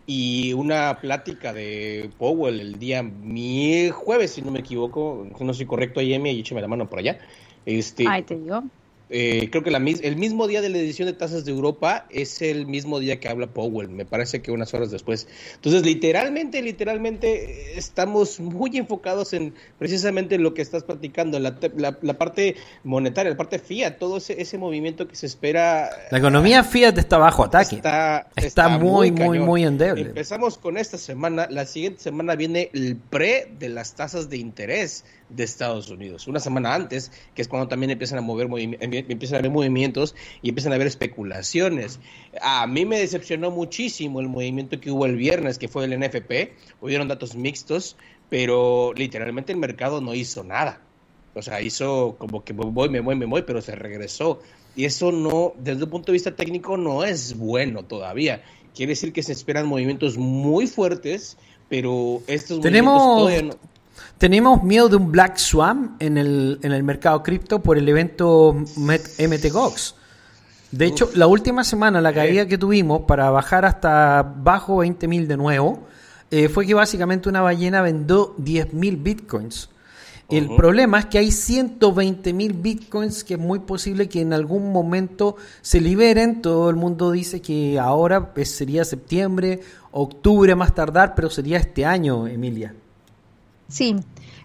Y una plática de Powell el día mi jueves, si no me equivoco, no soy correcto, ahí, Emi, y écheme la mano por allá. Este, te digo. Eh, creo que la, el mismo día de la edición de tasas de Europa es el mismo día que habla Powell, me parece que unas horas después. Entonces, literalmente, literalmente, eh, estamos muy enfocados en precisamente lo que estás platicando, la, la, la parte monetaria, la parte fiat, todo ese, ese movimiento que se espera. La economía Fiat está bajo ataque. Está, Está muy, muy, cañón. muy endeble. Empezamos con esta semana. La siguiente semana viene el pre de las tasas de interés de Estados Unidos. Una semana antes, que es cuando también empiezan a mover movimi- em- empiezan a haber movimientos y empiezan a haber especulaciones. A mí me decepcionó muchísimo el movimiento que hubo el viernes, que fue el NFP. Hubieron datos mixtos, pero literalmente el mercado no hizo nada. O sea, hizo como que me voy, me voy, me voy, pero se regresó. Y eso no, desde un punto de vista técnico, no es bueno todavía. Quiere decir que se esperan movimientos muy fuertes, pero estos Tenemos- movimientos todavía no. Tenemos miedo de un Black Swan en el, en el mercado cripto por el evento MTGOX. De hecho, la última semana la caída que tuvimos para bajar hasta bajo 20.000 de nuevo eh, fue que básicamente una ballena vendió 10.000 bitcoins. El problema es que hay 120.000 bitcoins que es muy posible que en algún momento se liberen. Todo el mundo dice que ahora pues, sería septiembre, octubre más tardar, pero sería este año, Emilia. Sí,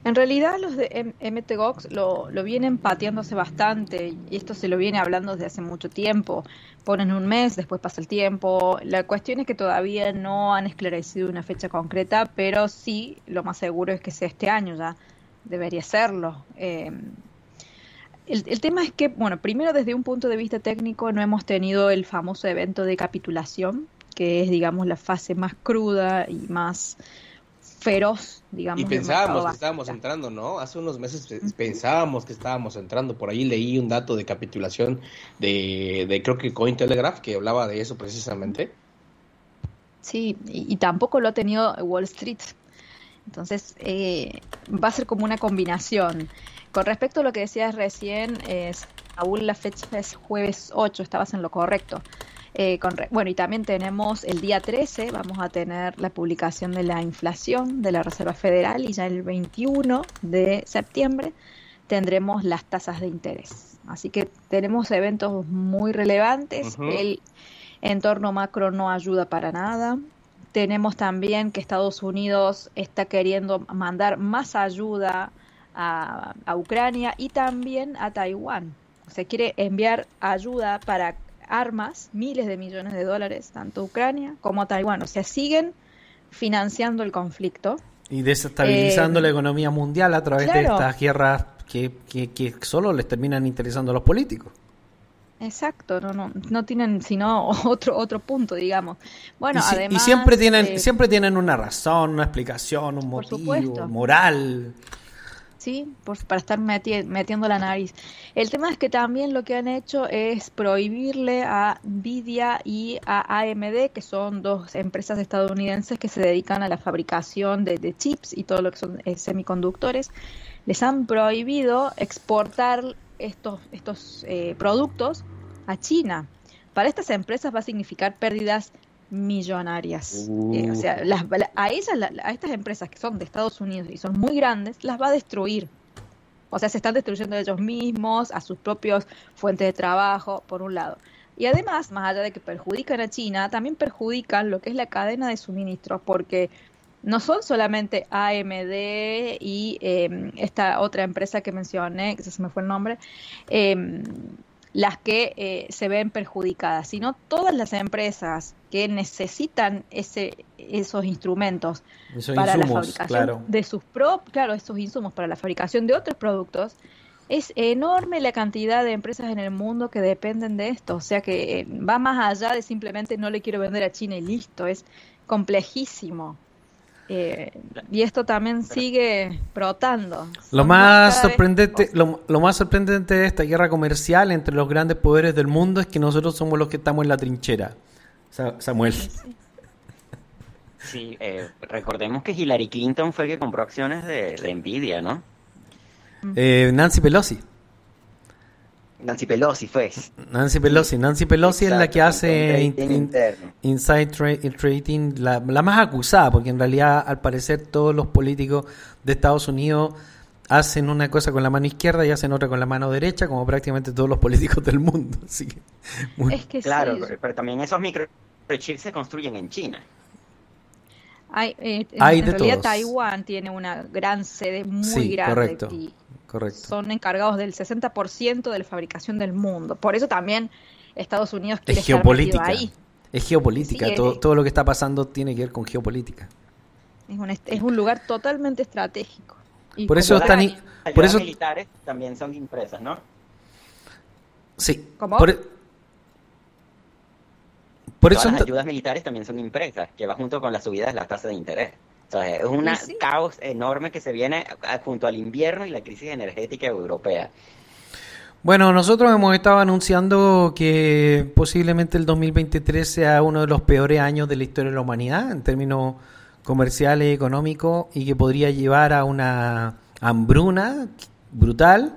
en realidad los de MTGOX lo, lo vienen pateándose bastante y esto se lo viene hablando desde hace mucho tiempo. Ponen un mes, después pasa el tiempo. La cuestión es que todavía no han esclarecido una fecha concreta, pero sí, lo más seguro es que sea este año ya. Debería serlo. Eh, el, el tema es que, bueno, primero desde un punto de vista técnico no hemos tenido el famoso evento de capitulación, que es, digamos, la fase más cruda y más feroz, digamos. Y pensábamos que estábamos entrando, ¿no? Hace unos meses pe- pensábamos que estábamos entrando. Por ahí leí un dato de capitulación de, de creo que Cointelegraph, que hablaba de eso precisamente. Sí, y, y tampoco lo ha tenido Wall Street. Entonces, eh, va a ser como una combinación. Con respecto a lo que decías recién, es, aún la fecha es jueves 8, estabas en lo correcto. Eh, con bueno, y también tenemos el día 13, vamos a tener la publicación de la inflación de la Reserva Federal y ya el 21 de septiembre tendremos las tasas de interés. Así que tenemos eventos muy relevantes. El entorno macro no ayuda para nada. Tenemos también que Estados Unidos está queriendo mandar más ayuda a, a Ucrania y también a Taiwán. Se quiere enviar ayuda para armas, miles de millones de dólares, tanto a Ucrania como a Taiwán. O sea, siguen financiando el conflicto. Y desestabilizando Eh, la economía mundial a través de estas guerras que, que, que solo les terminan interesando a los políticos. Exacto, no, no, no tienen sino otro, otro punto, digamos. Bueno, y, si- y además. siempre tienen eh, siempre tienen una razón, una explicación, un motivo moral. Sí, por- para estar meti- metiendo la nariz. El tema es que también lo que han hecho es prohibirle a Nvidia y a AMD, que son dos empresas estadounidenses que se dedican a la fabricación de, de chips y todo lo que son eh, semiconductores, les han prohibido exportar estos, estos eh, productos a China. Para estas empresas va a significar pérdidas millonarias. Eh, o sea, las- la- a ellas, la- a estas empresas que son de Estados Unidos y son muy grandes, las va a destruir. O sea, se están destruyendo ellos mismos, a sus propios fuentes de trabajo, por un lado. Y además, más allá de que perjudican a China, también perjudican lo que es la cadena de suministros, porque no son solamente AMD y eh, esta otra empresa que mencioné, que se me fue el nombre, eh, las que eh, se ven perjudicadas, sino todas las empresas que necesitan ese, esos instrumentos Esos para la fabricación claro. de sus propios, claro, esos insumos para la fabricación de otros productos, es enorme la cantidad de empresas en el mundo que dependen de esto. O sea que eh, va más allá de simplemente no le quiero vender a China y listo, es complejísimo. Eh, y esto también sigue brotando. Lo más sorprendente, lo, lo más sorprendente de esta guerra comercial entre los grandes poderes del mundo es que nosotros somos los que estamos en la trinchera. Sa- Samuel. Sí, eh, recordemos que Hillary Clinton fue el que compró acciones de, de Nvidia, ¿no? Eh, Nancy Pelosi. Nancy Pelosi fue. Nancy Pelosi. Nancy Pelosi es la que hace in- trading in- interno. inside tra- trading, la, la más acusada, porque en realidad al parecer todos los políticos de Estados Unidos hacen una cosa con la mano izquierda y hacen otra con la mano derecha, como prácticamente todos los políticos del mundo. Así que, muy- Es que Claro, sí, pero, pero también esos microchips se construyen en China. hay, eh, en, Hay en de realidad todos. Taiwán tiene una gran sede muy Sí, grande correcto. y correcto. son encargados del 60% de la fabricación del mundo. Por eso también Estados Unidos quiere Es estar geopolítica. ahí. Es geopolítica. Sí, todo, todo lo que está pasando tiene que ver con geopolítica. Es un, es un lugar totalmente estratégico. Y Por eso están Ayudas por eso militares también son impresas, ¿no? sí. ¿Cómo? Por, e- por Todas eso las ayudas militares también son impresas, que va junto con la subida de las tasas de interés. Es un sí. caos enorme que se viene junto al invierno y la crisis energética europea. Bueno, nosotros hemos estado anunciando que posiblemente el 2023 sea uno de los peores años de la historia de la humanidad en términos comerciales y económicos y que podría llevar a una hambruna brutal.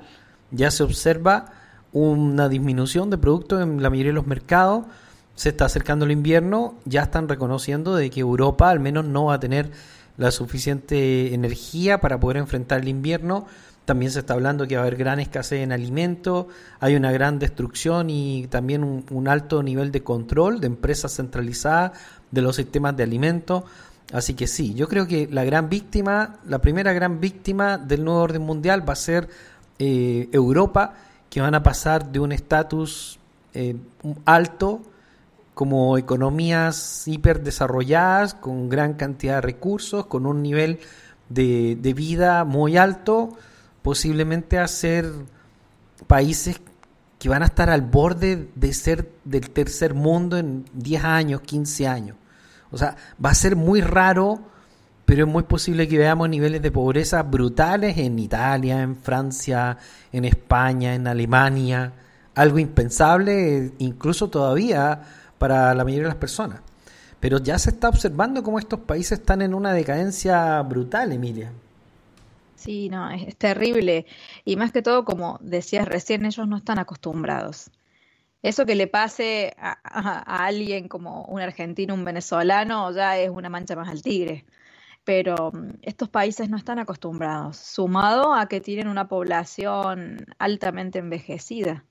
Ya se observa una disminución de productos en la mayoría de los mercados. Se está acercando el invierno, ya están reconociendo de que Europa al menos no va a tener la suficiente energía para poder enfrentar el invierno. También se está hablando que va a haber gran escasez en alimentos, hay una gran destrucción y también un, alto nivel de control de empresas centralizadas de los sistemas de alimentos. Así que sí, yo creo que la gran víctima, la primera gran víctima del nuevo orden mundial va a ser eh, Europa, que van a pasar de un estatus eh, alto como economías hiperdesarrolladas, con gran cantidad de recursos, con un nivel de, de vida muy alto, posiblemente a ser países que van a estar al borde de ser del tercer mundo en 10 años, 15 años. O sea, va a ser muy raro, pero es muy posible que veamos niveles de pobreza brutales en Italia, en Francia, en España, en Alemania. Algo impensable, incluso todavía para la mayoría de las personas. Pero ya se está observando cómo estos países están en una decadencia brutal, Emilia. Sí, no, es, terrible. Y más que todo, como decías recién, ellos no están acostumbrados. Eso que le pase a, a- a alguien como un argentino, un venezolano, ya es una mancha más al tigre. pero mm, estos países no están acostumbrados, sumado a que tienen una población altamente envejecida,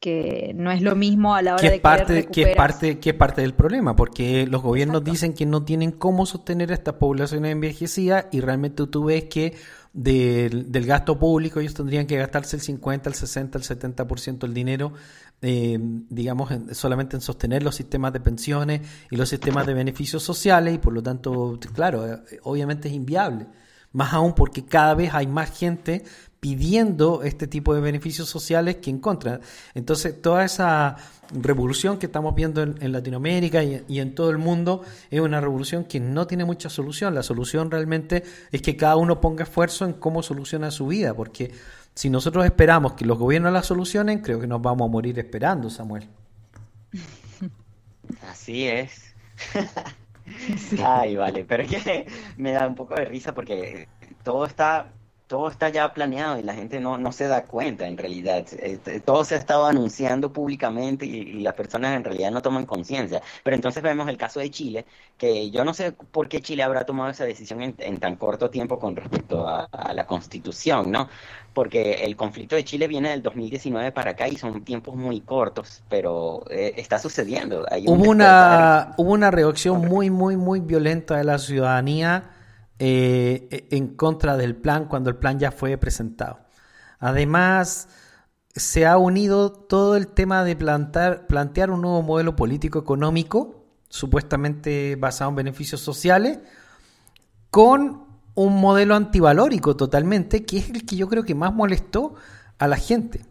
que no es lo mismo a la hora ¿Qué de parte, qué es parte, qué es parte del problema? Porque los gobiernos Exacto. dicen que no tienen cómo sostener a estas poblaciones envejecidas y realmente tú ves que del, del gasto público ellos tendrían que gastarse el 50, el 60, el 70% del dinero, eh, digamos, en- solamente en sostener los sistemas de pensiones y los sistemas de beneficios sociales y por lo tanto, claro, eh, obviamente es inviable. Más aún porque cada vez hay más gente pidiendo este tipo de beneficios sociales que en contra. Entonces, toda esa revolución que estamos viendo en, en Latinoamérica y, y en todo el mundo es una revolución que no tiene mucha solución. La solución realmente es que cada uno ponga esfuerzo en cómo soluciona su vida, porque si nosotros esperamos que los gobiernos la solucionen, creo que nos vamos a morir esperando, Samuel. Así es. Ay, vale, pero es que me da un poco de risa porque todo está, todo está ya planeado y la gente no, no se da cuenta en realidad. Este, Todo se ha estado anunciando públicamente y, y las personas en realidad no toman conciencia. Pero entonces vemos el caso de Chile, que yo no sé por qué Chile habrá tomado esa decisión en, en tan corto tiempo con respecto a, a la constitución, ¿no? Porque el conflicto de Chile viene del 2019 para acá y son tiempos muy cortos, pero eh, está sucediendo. Hay un Hubo una, hubo una reacción muy, muy, muy violenta de la ciudadanía eh, en contra del plan cuando el plan ya fue presentado. Además, se ha unido todo el tema de plantar, plantear un nuevo modelo político económico, supuestamente basado en beneficios sociales, con un modelo antivalórico totalmente, que es el que yo creo que más molestó a la gente.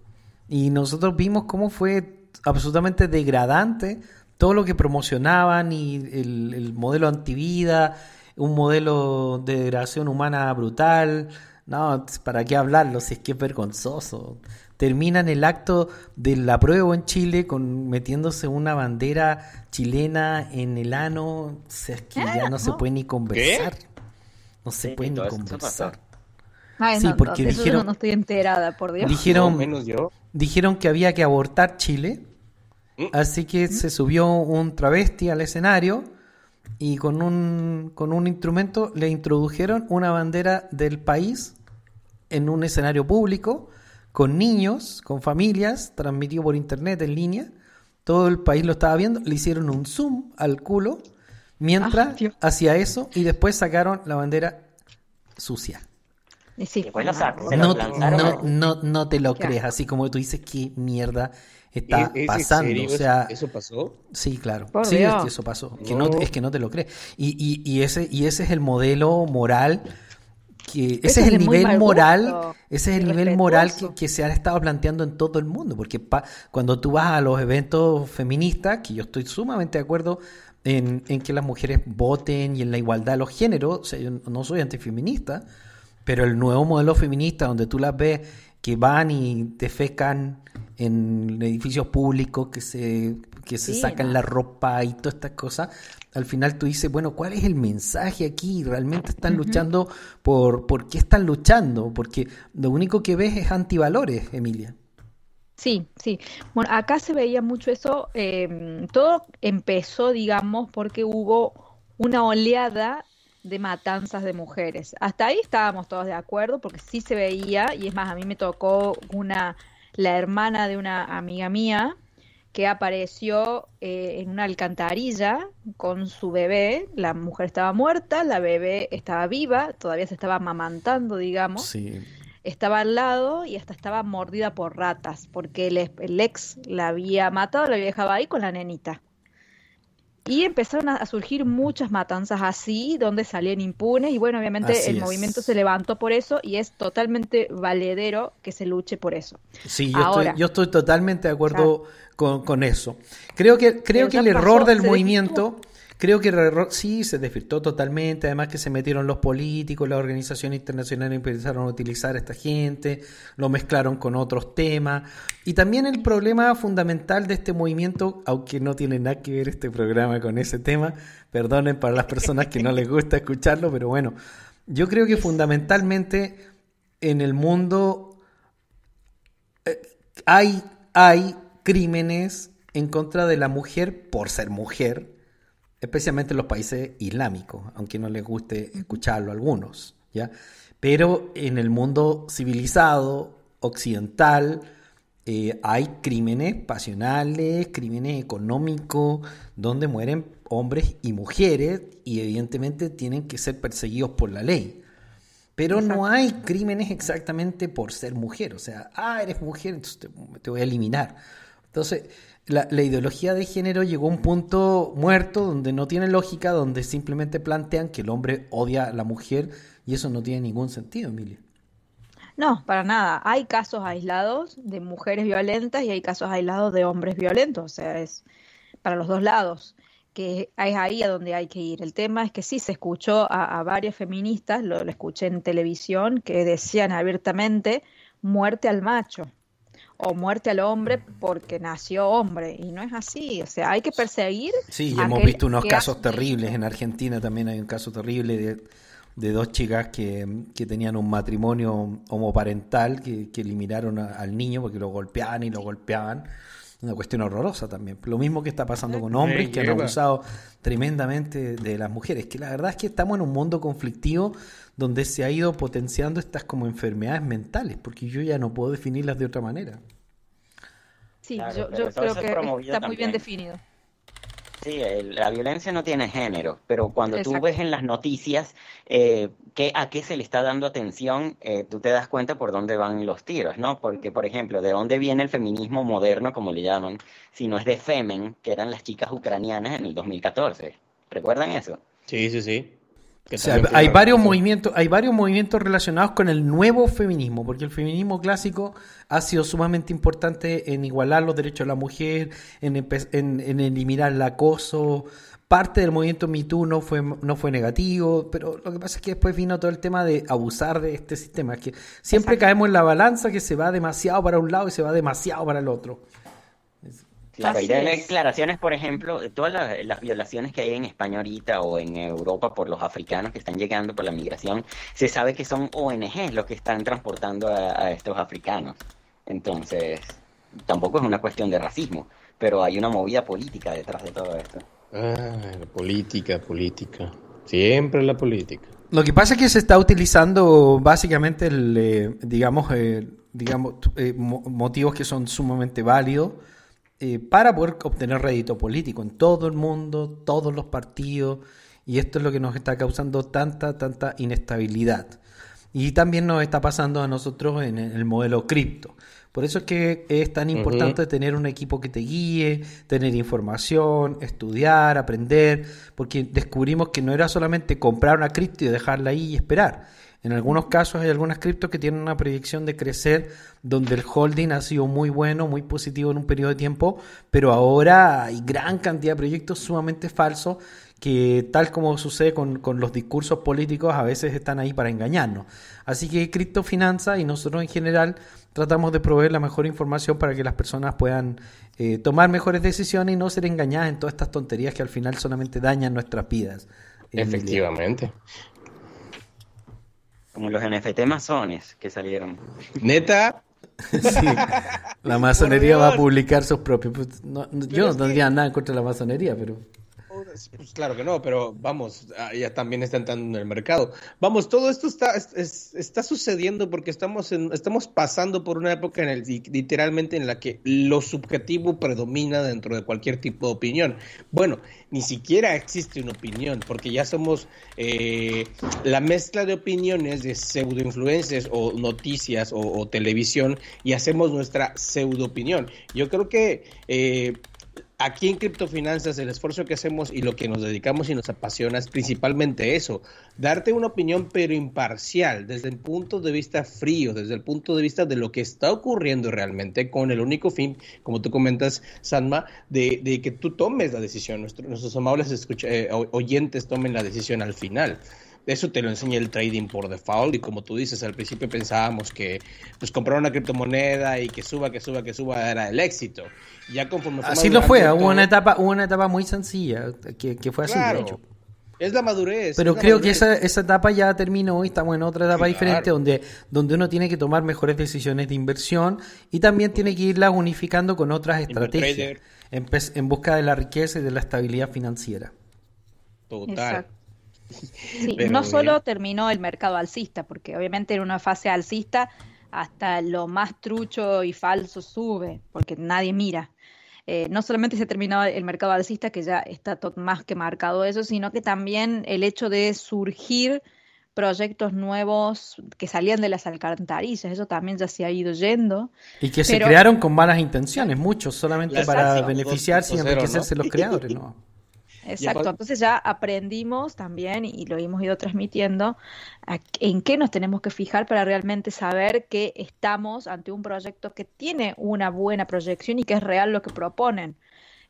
Y nosotros vimos cómo fue absolutamente degradante todo lo que promocionaban y el, el modelo antivida, un modelo de degradación humana brutal. No, ¿para qué hablarlo? Si es que es vergonzoso. Terminan el acto del apruebo en Chile con metiéndose una bandera chilena en el ano. O sea, es que ya no se puede ni conversar. No se Sí, puede ni conversar. Ay, Sí, no, porque no, eso yo dijeron- no estoy enterada, por Dios. Dijeron, No, menos yo. dijeron que había que abortar Chile, Mm. así que se subió un travesti al escenario y con un, con un instrumento le introdujeron una bandera del país en un escenario público, con niños, con familias, transmitido por internet en línea. Todo el país lo estaba viendo, le hicieron un zoom al culo mientras Ah, hacía eso y después sacaron la bandera sucia. Y sí, Después lo no, No, lo lanzaron no, no, no te lo asco. así como tú dices, qué mierda está ¿Es- es en pasando. serio O eso- sea, ¿Eso pasó? sí, claro. Por sí, es Dios. que eso pasó. Que no, No. es que no te lo crees. Y, y, y ese, y ese es el modelo moral que ese es el nivel moral, ese es el nivel moral que se ha estado planteando en todo el mundo, porque pa- cuando tú vas a los eventos feministas, que yo estoy sumamente de acuerdo en, en que las mujeres voten y en la igualdad de los géneros, o sea, yo no soy antifeminista, pero el nuevo modelo feminista donde tú las ves que van y defecan en edificios públicos, que se, que se Sí, sacan no. la ropa y todas estas cosas, al final tú dices, bueno, ¿cuál es el mensaje aquí? ¿Realmente están luchando por, por qué están luchando? Porque lo único que ves es antivalores, Emilia. Sí, sí. Bueno, acá se veía mucho eso. eh, todo empezó, digamos, porque hubo una oleada de matanzas de mujeres. Hasta ahí estábamos todos de acuerdo, porque sí se veía, y es más, a mí me tocó una, la hermana de una amiga mía que apareció eh, en una alcantarilla con su bebé. La mujer estaba muerta, la bebé estaba viva, todavía se estaba amamantando, digamos Sí. estaba al lado y hasta estaba mordida por ratas, porque el, el ex la había matado, la había dejado ahí con la nenita. Y empezaron a, surgir muchas matanzas así, donde salían impunes, y bueno, obviamente Así el es. movimiento se levantó por eso y es totalmente valedero que se luche por eso. Sí, yo, Ahora. estoy, yo estoy totalmente de acuerdo con, con eso. Creo que, creo que el error pasó, del movimiento, creo que sí, se desvirtó totalmente, además que se metieron los políticos, las organizaciones internacionales empezaron a utilizar a esta gente, lo mezclaron con otros temas. Y también el problema fundamental de este movimiento, aunque no tiene nada que ver este programa con ese tema, perdonen para las personas que no les gusta escucharlo, pero bueno, yo creo que fundamentalmente en el mundo hay, hay crímenes en contra de la mujer por ser mujer, especialmente en los países islámicos, aunque no les guste escucharlo a algunos, ¿ya? Pero en el mundo civilizado, occidental, eh, hay crímenes pasionales, crímenes económicos, donde mueren hombres y mujeres y evidentemente tienen que ser perseguidos por la ley. Pero no hay crímenes exactamente por ser mujer. O sea, ah, eres mujer, entonces te, te voy a eliminar. Entonces, la, la ideología de género llegó a un punto muerto donde no tiene lógica, donde simplemente plantean que el hombre odia a la mujer y eso no tiene ningún sentido, Emilia. No, para nada. Hay casos aislados de mujeres violentas y hay casos aislados de hombres violentos. O sea, es para los dos lados, que es ahí a donde hay que ir. El tema es que sí, se escuchó a, varias feministas, lo escuché en televisión, que decían abiertamente muerte al macho o muerte al hombre porque nació hombre. Y no es así. O sea, hay que perseguir. Sí, y hemos visto unos casos hace- terribles. En Argentina también hay un caso terrible de, de dos chicas que, que tenían un matrimonio homoparental que, que eliminaron a- al niño porque lo golpeaban y lo golpeaban. Una cuestión horrorosa también. Lo mismo que está pasando con hombres que han abusado tremendamente de las mujeres. Que la verdad es que estamos en un mundo conflictivo donde se ha ido potenciando estas como enfermedades mentales, porque yo ya no puedo definirlas de otra manera. Sí, Claro, yo, creo que está muy bien definido. Sí, el- la violencia no tiene género, pero cuando tú Exacto. ves en las noticias eh, que, a qué se le está dando atención, eh, tú te das cuenta por dónde van los tiros, ¿no? Porque, por ejemplo, de dónde viene el feminismo moderno, como le llaman, si no es de Femen, que eran las chicas ucranianas en el 2014. ¿Recuerdan eso? Sí, sí, sí. Que O sea, también fue hay varios movimientos, hay varios movimientos relacionados con el nuevo feminismo, porque el feminismo clásico ha sido sumamente importante en igualar los derechos de la mujer, en, en- en eliminar el acoso. Parte del movimiento Me Too no fue, no fue negativo, pero lo que pasa es que después vino todo el tema de abusar de este sistema, que siempre Exacto. caemos en la balanza que se va demasiado para un lado y se va demasiado para el otro. Claro, Así y de es. declaraciones, por ejemplo, de todas las, las violaciones que hay en España ahorita o en Europa por los africanos que están llegando por la migración, se sabe que son ONGs los que están transportando a, a estos africanos. Entonces, tampoco es una cuestión de racismo, pero hay una movida política detrás de todo esto. Ah, la política, política. Siempre la política. Lo que pasa es que se está utilizando básicamente, el, eh, digamos, eh, digamos eh, mo- motivos que son sumamente válidos eh, para poder obtener rédito político en todo el mundo, todos los partidos, y esto es lo que nos está causando tanta, tanta inestabilidad. Y también nos está pasando a nosotros en el modelo cripto. Por eso es que es tan importante tener un equipo que te guíe, tener información, estudiar, aprender, porque descubrimos que no era solamente comprar una cripto y dejarla ahí y esperar. En algunos casos hay algunas criptos que tienen una proyección de crecer donde el holding ha sido muy bueno, muy positivo en un periodo de tiempo, pero ahora hay gran cantidad de proyectos sumamente falsos que tal como sucede con, con los discursos políticos a veces están ahí para engañarnos. Así que criptofinanza y nosotros en general tratamos de proveer la mejor información para que las personas puedan eh, tomar mejores decisiones y no ser engañadas en todas estas tonterías que al final solamente dañan nuestras vidas. Efectivamente. Como los NFT masones que salieron. Neta, Sí. La masonería va a publicar sus propios. no- no- yo no tendría nada en contra de la masonería, pero. Pues claro que no, pero vamos, ah, ya también está entrando en el mercado. Vamos, todo esto está, es- es- está sucediendo porque estamos, en, estamos pasando por una época en el, literalmente en la que lo subjetivo predomina dentro de cualquier tipo de opinión. Bueno, ni siquiera existe una opinión, porque ya somos eh, la mezcla de opiniones de pseudoinfluencers o noticias o, o televisión y hacemos nuestra pseudo opinión. Yo creo que eh, aquí en Criptofinanzas el esfuerzo que hacemos y lo que nos dedicamos y nos apasiona es principalmente eso, darte una opinión pero imparcial, desde el punto de vista frío, desde el punto de vista de lo que está ocurriendo realmente, con el único fin, como tú comentas, Sanma, de, de que tú tomes la decisión, nuestro- nuestros amables escucha- eh, oyentes tomen la decisión al final. Eso te lo enseña el trading por default y como tú dices, al principio pensábamos que pues comprar una criptomoneda y que suba, que suba, que suba era el éxito. Ya conforme fue Así lo fue, hubo una etapa, hubo una etapa muy sencilla, que, que fue así, de Claro. hecho. Es la madurez. Pero es la creo que esa, esa etapa ya terminó y estamos en otra etapa diferente donde, donde uno tiene que tomar mejores decisiones de inversión y también tiene que irlas unificando con otras estrategias en, pes- en busca de la riqueza y de la estabilidad financiera. Total. Exacto. Sí, Pero no solo terminó el mercado alcista, porque obviamente en una fase alcista hasta lo más trucho y falso sube, porque nadie mira. Eh, no solamente se terminó el mercado alcista, que ya está to- más que marcado eso, sino que también el hecho de surgir proyectos nuevos que salían de las alcantarillas, eso también ya se ha ido yendo. Y que se crearon con malas intenciones, muchos, solamente Las para beneficiarse y 2.0, enriquecerse ¿no? los creadores, ¿no? Exacto, aparte- entonces ya aprendimos también y lo hemos ido transmitiendo a- en qué nos tenemos que fijar para realmente saber que estamos ante un proyecto que tiene una buena proyección y que es real lo que proponen.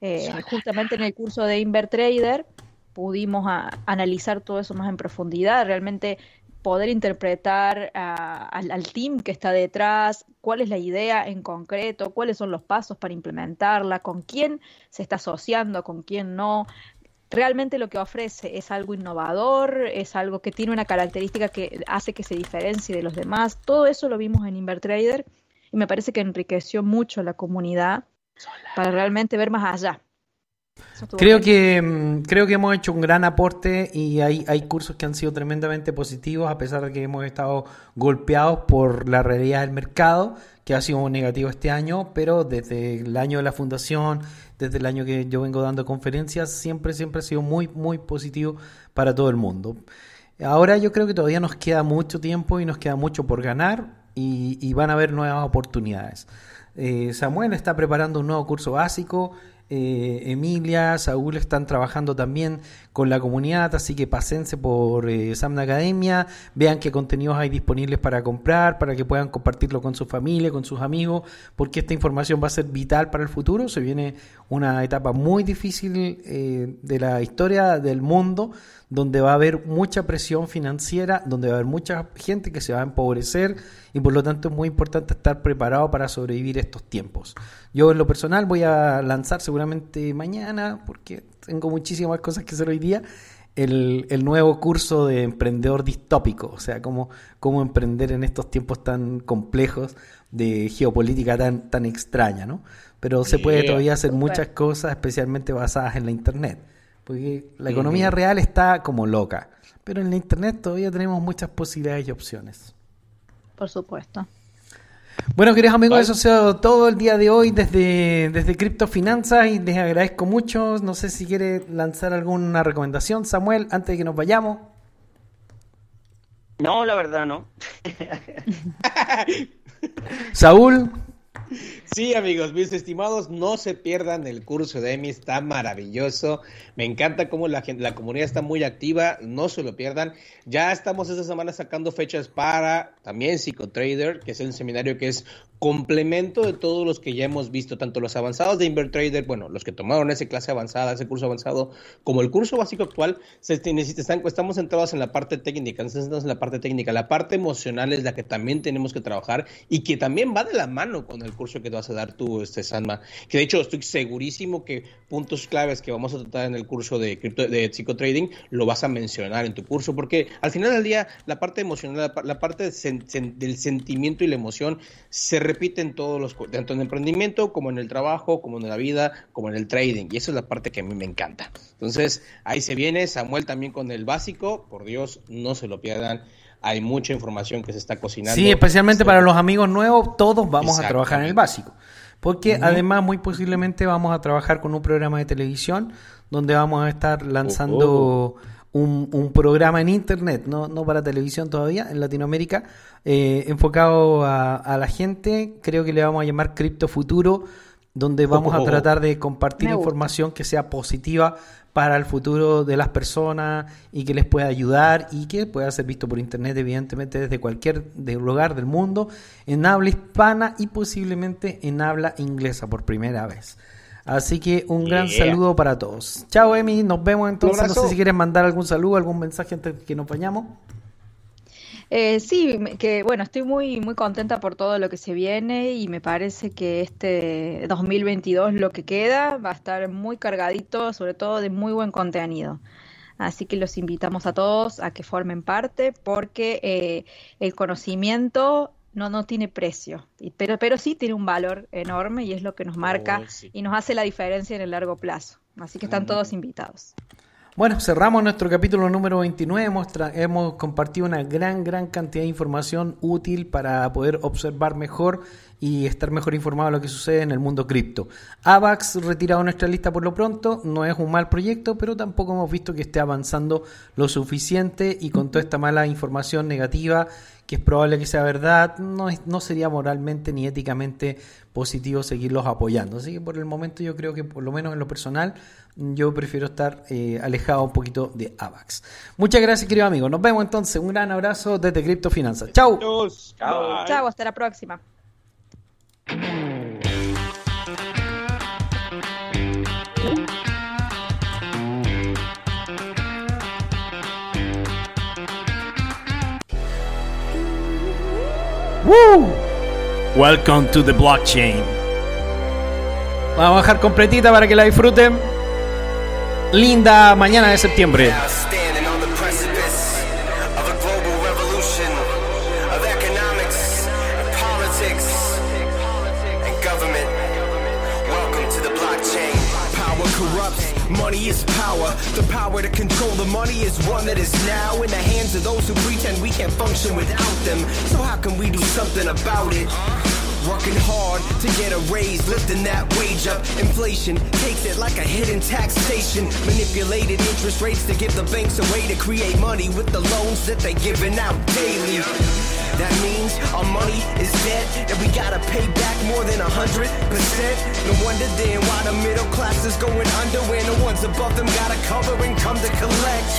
Eh, justamente en el curso de Invertrader pudimos a- analizar todo eso más en profundidad, realmente poder interpretar al, al team que está detrás, cuál es la idea en concreto, cuáles son los pasos para implementarla, con quién se está asociando, con quién no. Realmente lo que ofrece es algo innovador, es algo que tiene una característica que hace que se diferencie de los demás. Todo eso lo vimos en Invertrader y me parece que enriqueció mucho la comunidad para realmente ver más allá. Creo que, mm, creo que hemos hecho un gran aporte y hay, hay cursos que han sido tremendamente positivos a pesar de que hemos estado golpeados por la realidad del mercado, que ha sido negativo este año, pero desde el año de la fundación, desde el año que yo vengo dando conferencias, siempre, siempre ha sido muy, muy positivo para todo el mundo. Ahora yo creo que todavía nos queda mucho tiempo y nos queda mucho por ganar y, van a haber nuevas oportunidades. Eh, Samuel está preparando un nuevo curso básico. Eh, Emilia, Saúl están trabajando también con la comunidad, así que pasense por eh, Samna Academia, vean qué contenidos hay disponibles para comprar, para que puedan compartirlo con su familia, con sus amigos, porque esta información va a ser vital para el futuro. Se viene una etapa muy difícil eh, de la historia del mundo, donde va a haber mucha presión financiera, donde va a haber mucha gente que se va a empobrecer y por lo tanto es muy importante estar preparado para sobrevivir estos tiempos. Yo en lo personal voy a lanzar seguramente mañana, porque tengo muchísimas cosas que hacer hoy día, el, el nuevo curso de emprendedor distópico, o sea, cómo, cómo emprender en estos tiempos tan complejos de geopolítica tan, tan extraña, ¿no? Pero se puede Yeah. todavía hacer muchas cosas, especialmente basadas en la Internet. Porque la economía real está como loca. Pero en la Internet todavía tenemos muchas posibilidades y opciones. Por supuesto. Bueno, queridos amigos, eso ha sido todo el día de hoy desde, desde Criptofinanzas y les agradezco mucho. No sé si quiere lanzar alguna recomendación, Samuel, antes de que nos vayamos. No, la verdad no. Saúl, Sí, amigos, mis estimados, no se pierdan el curso de EMI, está maravilloso. Me encanta cómo la gente, la comunidad está muy activa, no se lo pierdan. Ya estamos esta semana sacando fechas para también Psicotrader, que es el seminario que es complemento de todos los que ya hemos visto, tanto los avanzados de Invertrader, bueno, los que tomaron esa clase avanzada, ese curso avanzado, como el curso básico actual, se están, estamos centrados en la parte técnica, estamos en la parte técnica. La parte emocional es la que también tenemos que trabajar y que también va de la mano con el curso que te vas a dar tú, este Sanma. Que de hecho estoy segurísimo que puntos claves que vamos a tratar en el curso de, cripto, de psicotrading lo vas a mencionar en tu curso, porque al final del día la parte emocional, la, pa- la parte sen- del sentimiento y la emoción se repite en todos los, tanto en el emprendimiento como en el trabajo, como en la vida, como en el trading. Y esa es la parte que a mí me encanta. Entonces, ahí se viene Samuel también con el básico. Por Dios, no se lo pierdan. Hay mucha información que se está cocinando. sí, especialmente para los amigos nuevos, todos vamos a trabajar en el básico. Porque además, muy posiblemente vamos a trabajar con un programa de televisión donde vamos a estar lanzando un, un programa en internet, no, no para televisión todavía, en Latinoamérica, eh, enfocado a, a la gente. Creo que le vamos a llamar Cripto Futuro, donde vamos a tratar de compartir Me gusta. información que sea positiva para el futuro de las personas y que les pueda ayudar y que pueda ser visto por internet evidentemente desde cualquier de- lugar del mundo en habla hispana y posiblemente en habla inglesa por primera vez. Así que un gran Yeah. saludo para todos. Chao Emi, nos vemos entonces. No sé si quieres mandar algún saludo, algún mensaje antes de que nos vayamos. Eh, sí, que bueno, estoy muy, muy contenta por todo lo que se viene y me parece que este 2022 lo que queda va a estar muy cargadito, sobre todo de muy buen contenido. Así que los invitamos a todos a que formen parte porque eh, el conocimiento no, no tiene precio, y- pero, pero sí tiene un valor enorme y es lo que nos marca Oh, sí. y nos hace la diferencia en el largo plazo. Así que están todos invitados. Bueno, cerramos nuestro capítulo número 29. Hemos, hemos compartido una gran, gran cantidad de información útil para poder observar mejor y estar mejor informado de lo que sucede en el mundo cripto. AVAX retirado de nuestra lista por lo pronto, no es un mal proyecto, pero tampoco hemos visto que esté avanzando lo suficiente y con toda esta mala información negativa, que es probable que sea verdad, no, es- no sería moralmente ni éticamente positivo seguirlos apoyando. Así que por el momento yo creo que por lo menos en lo personal yo prefiero estar eh, alejado un poquito de AVAX. Muchas gracias querido amigo. Nos vemos entonces. Un gran abrazo desde Cripto Finanzas. Chau. Bye. Chao, hasta la próxima. Welcome to the blockchain. Vamos a bajar completita para que la disfruten. Linda mañana de septiembre. Money is one that is now in the hands of those who pretend we can't function without them. So how can we do something about it? Working hard to get a raise, lifting that wage up. Inflation takes it like a hidden taxation. Manipulated interest rates to give the banks a way to create money with the loans that they're giving out daily. That means our money is dead and we gotta pay back more than a hundred percent. No wonder then why the middle class is going under when the ones above them gotta cover and come to collect.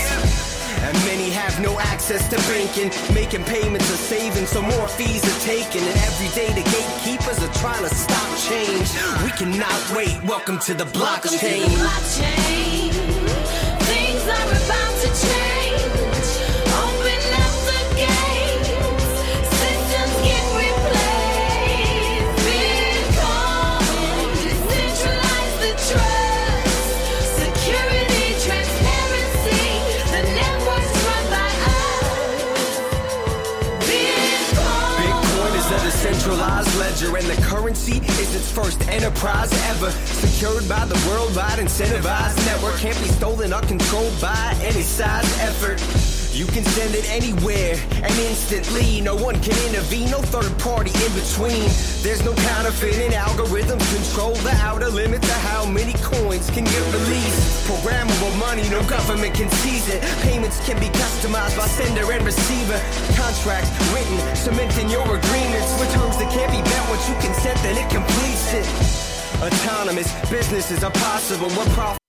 And many have no access to banking, making payments or saving, so more fees are taken. And every day the gatekeepers are trying to stop change. We cannot wait. Welcome to the blockchain. Welcome to the blockchain. Things are about to change. Ledger, and the currency is its first enterprise ever. Secured by the worldwide incentivized network, can't be stolen or controlled by any size effort. You can send it anywhere and instantly. No one can intervene, no third party in between. There's no counterfeiting algorithms control the outer limits of how many coins can get released. Programmable money, no government can seize it. Payments can be customized by sender and receiver. Contracts written, cementing your agreements with terms that can't be bent once you consent, then it completes it. Autonomous businesses are possible when profit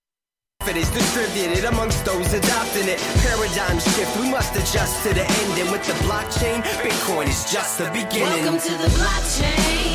is distributed amongst those adopting it. Paradigm shift, we must adjust to the end. And with the blockchain, Bitcoin is just the beginning. Welcome to the blockchain.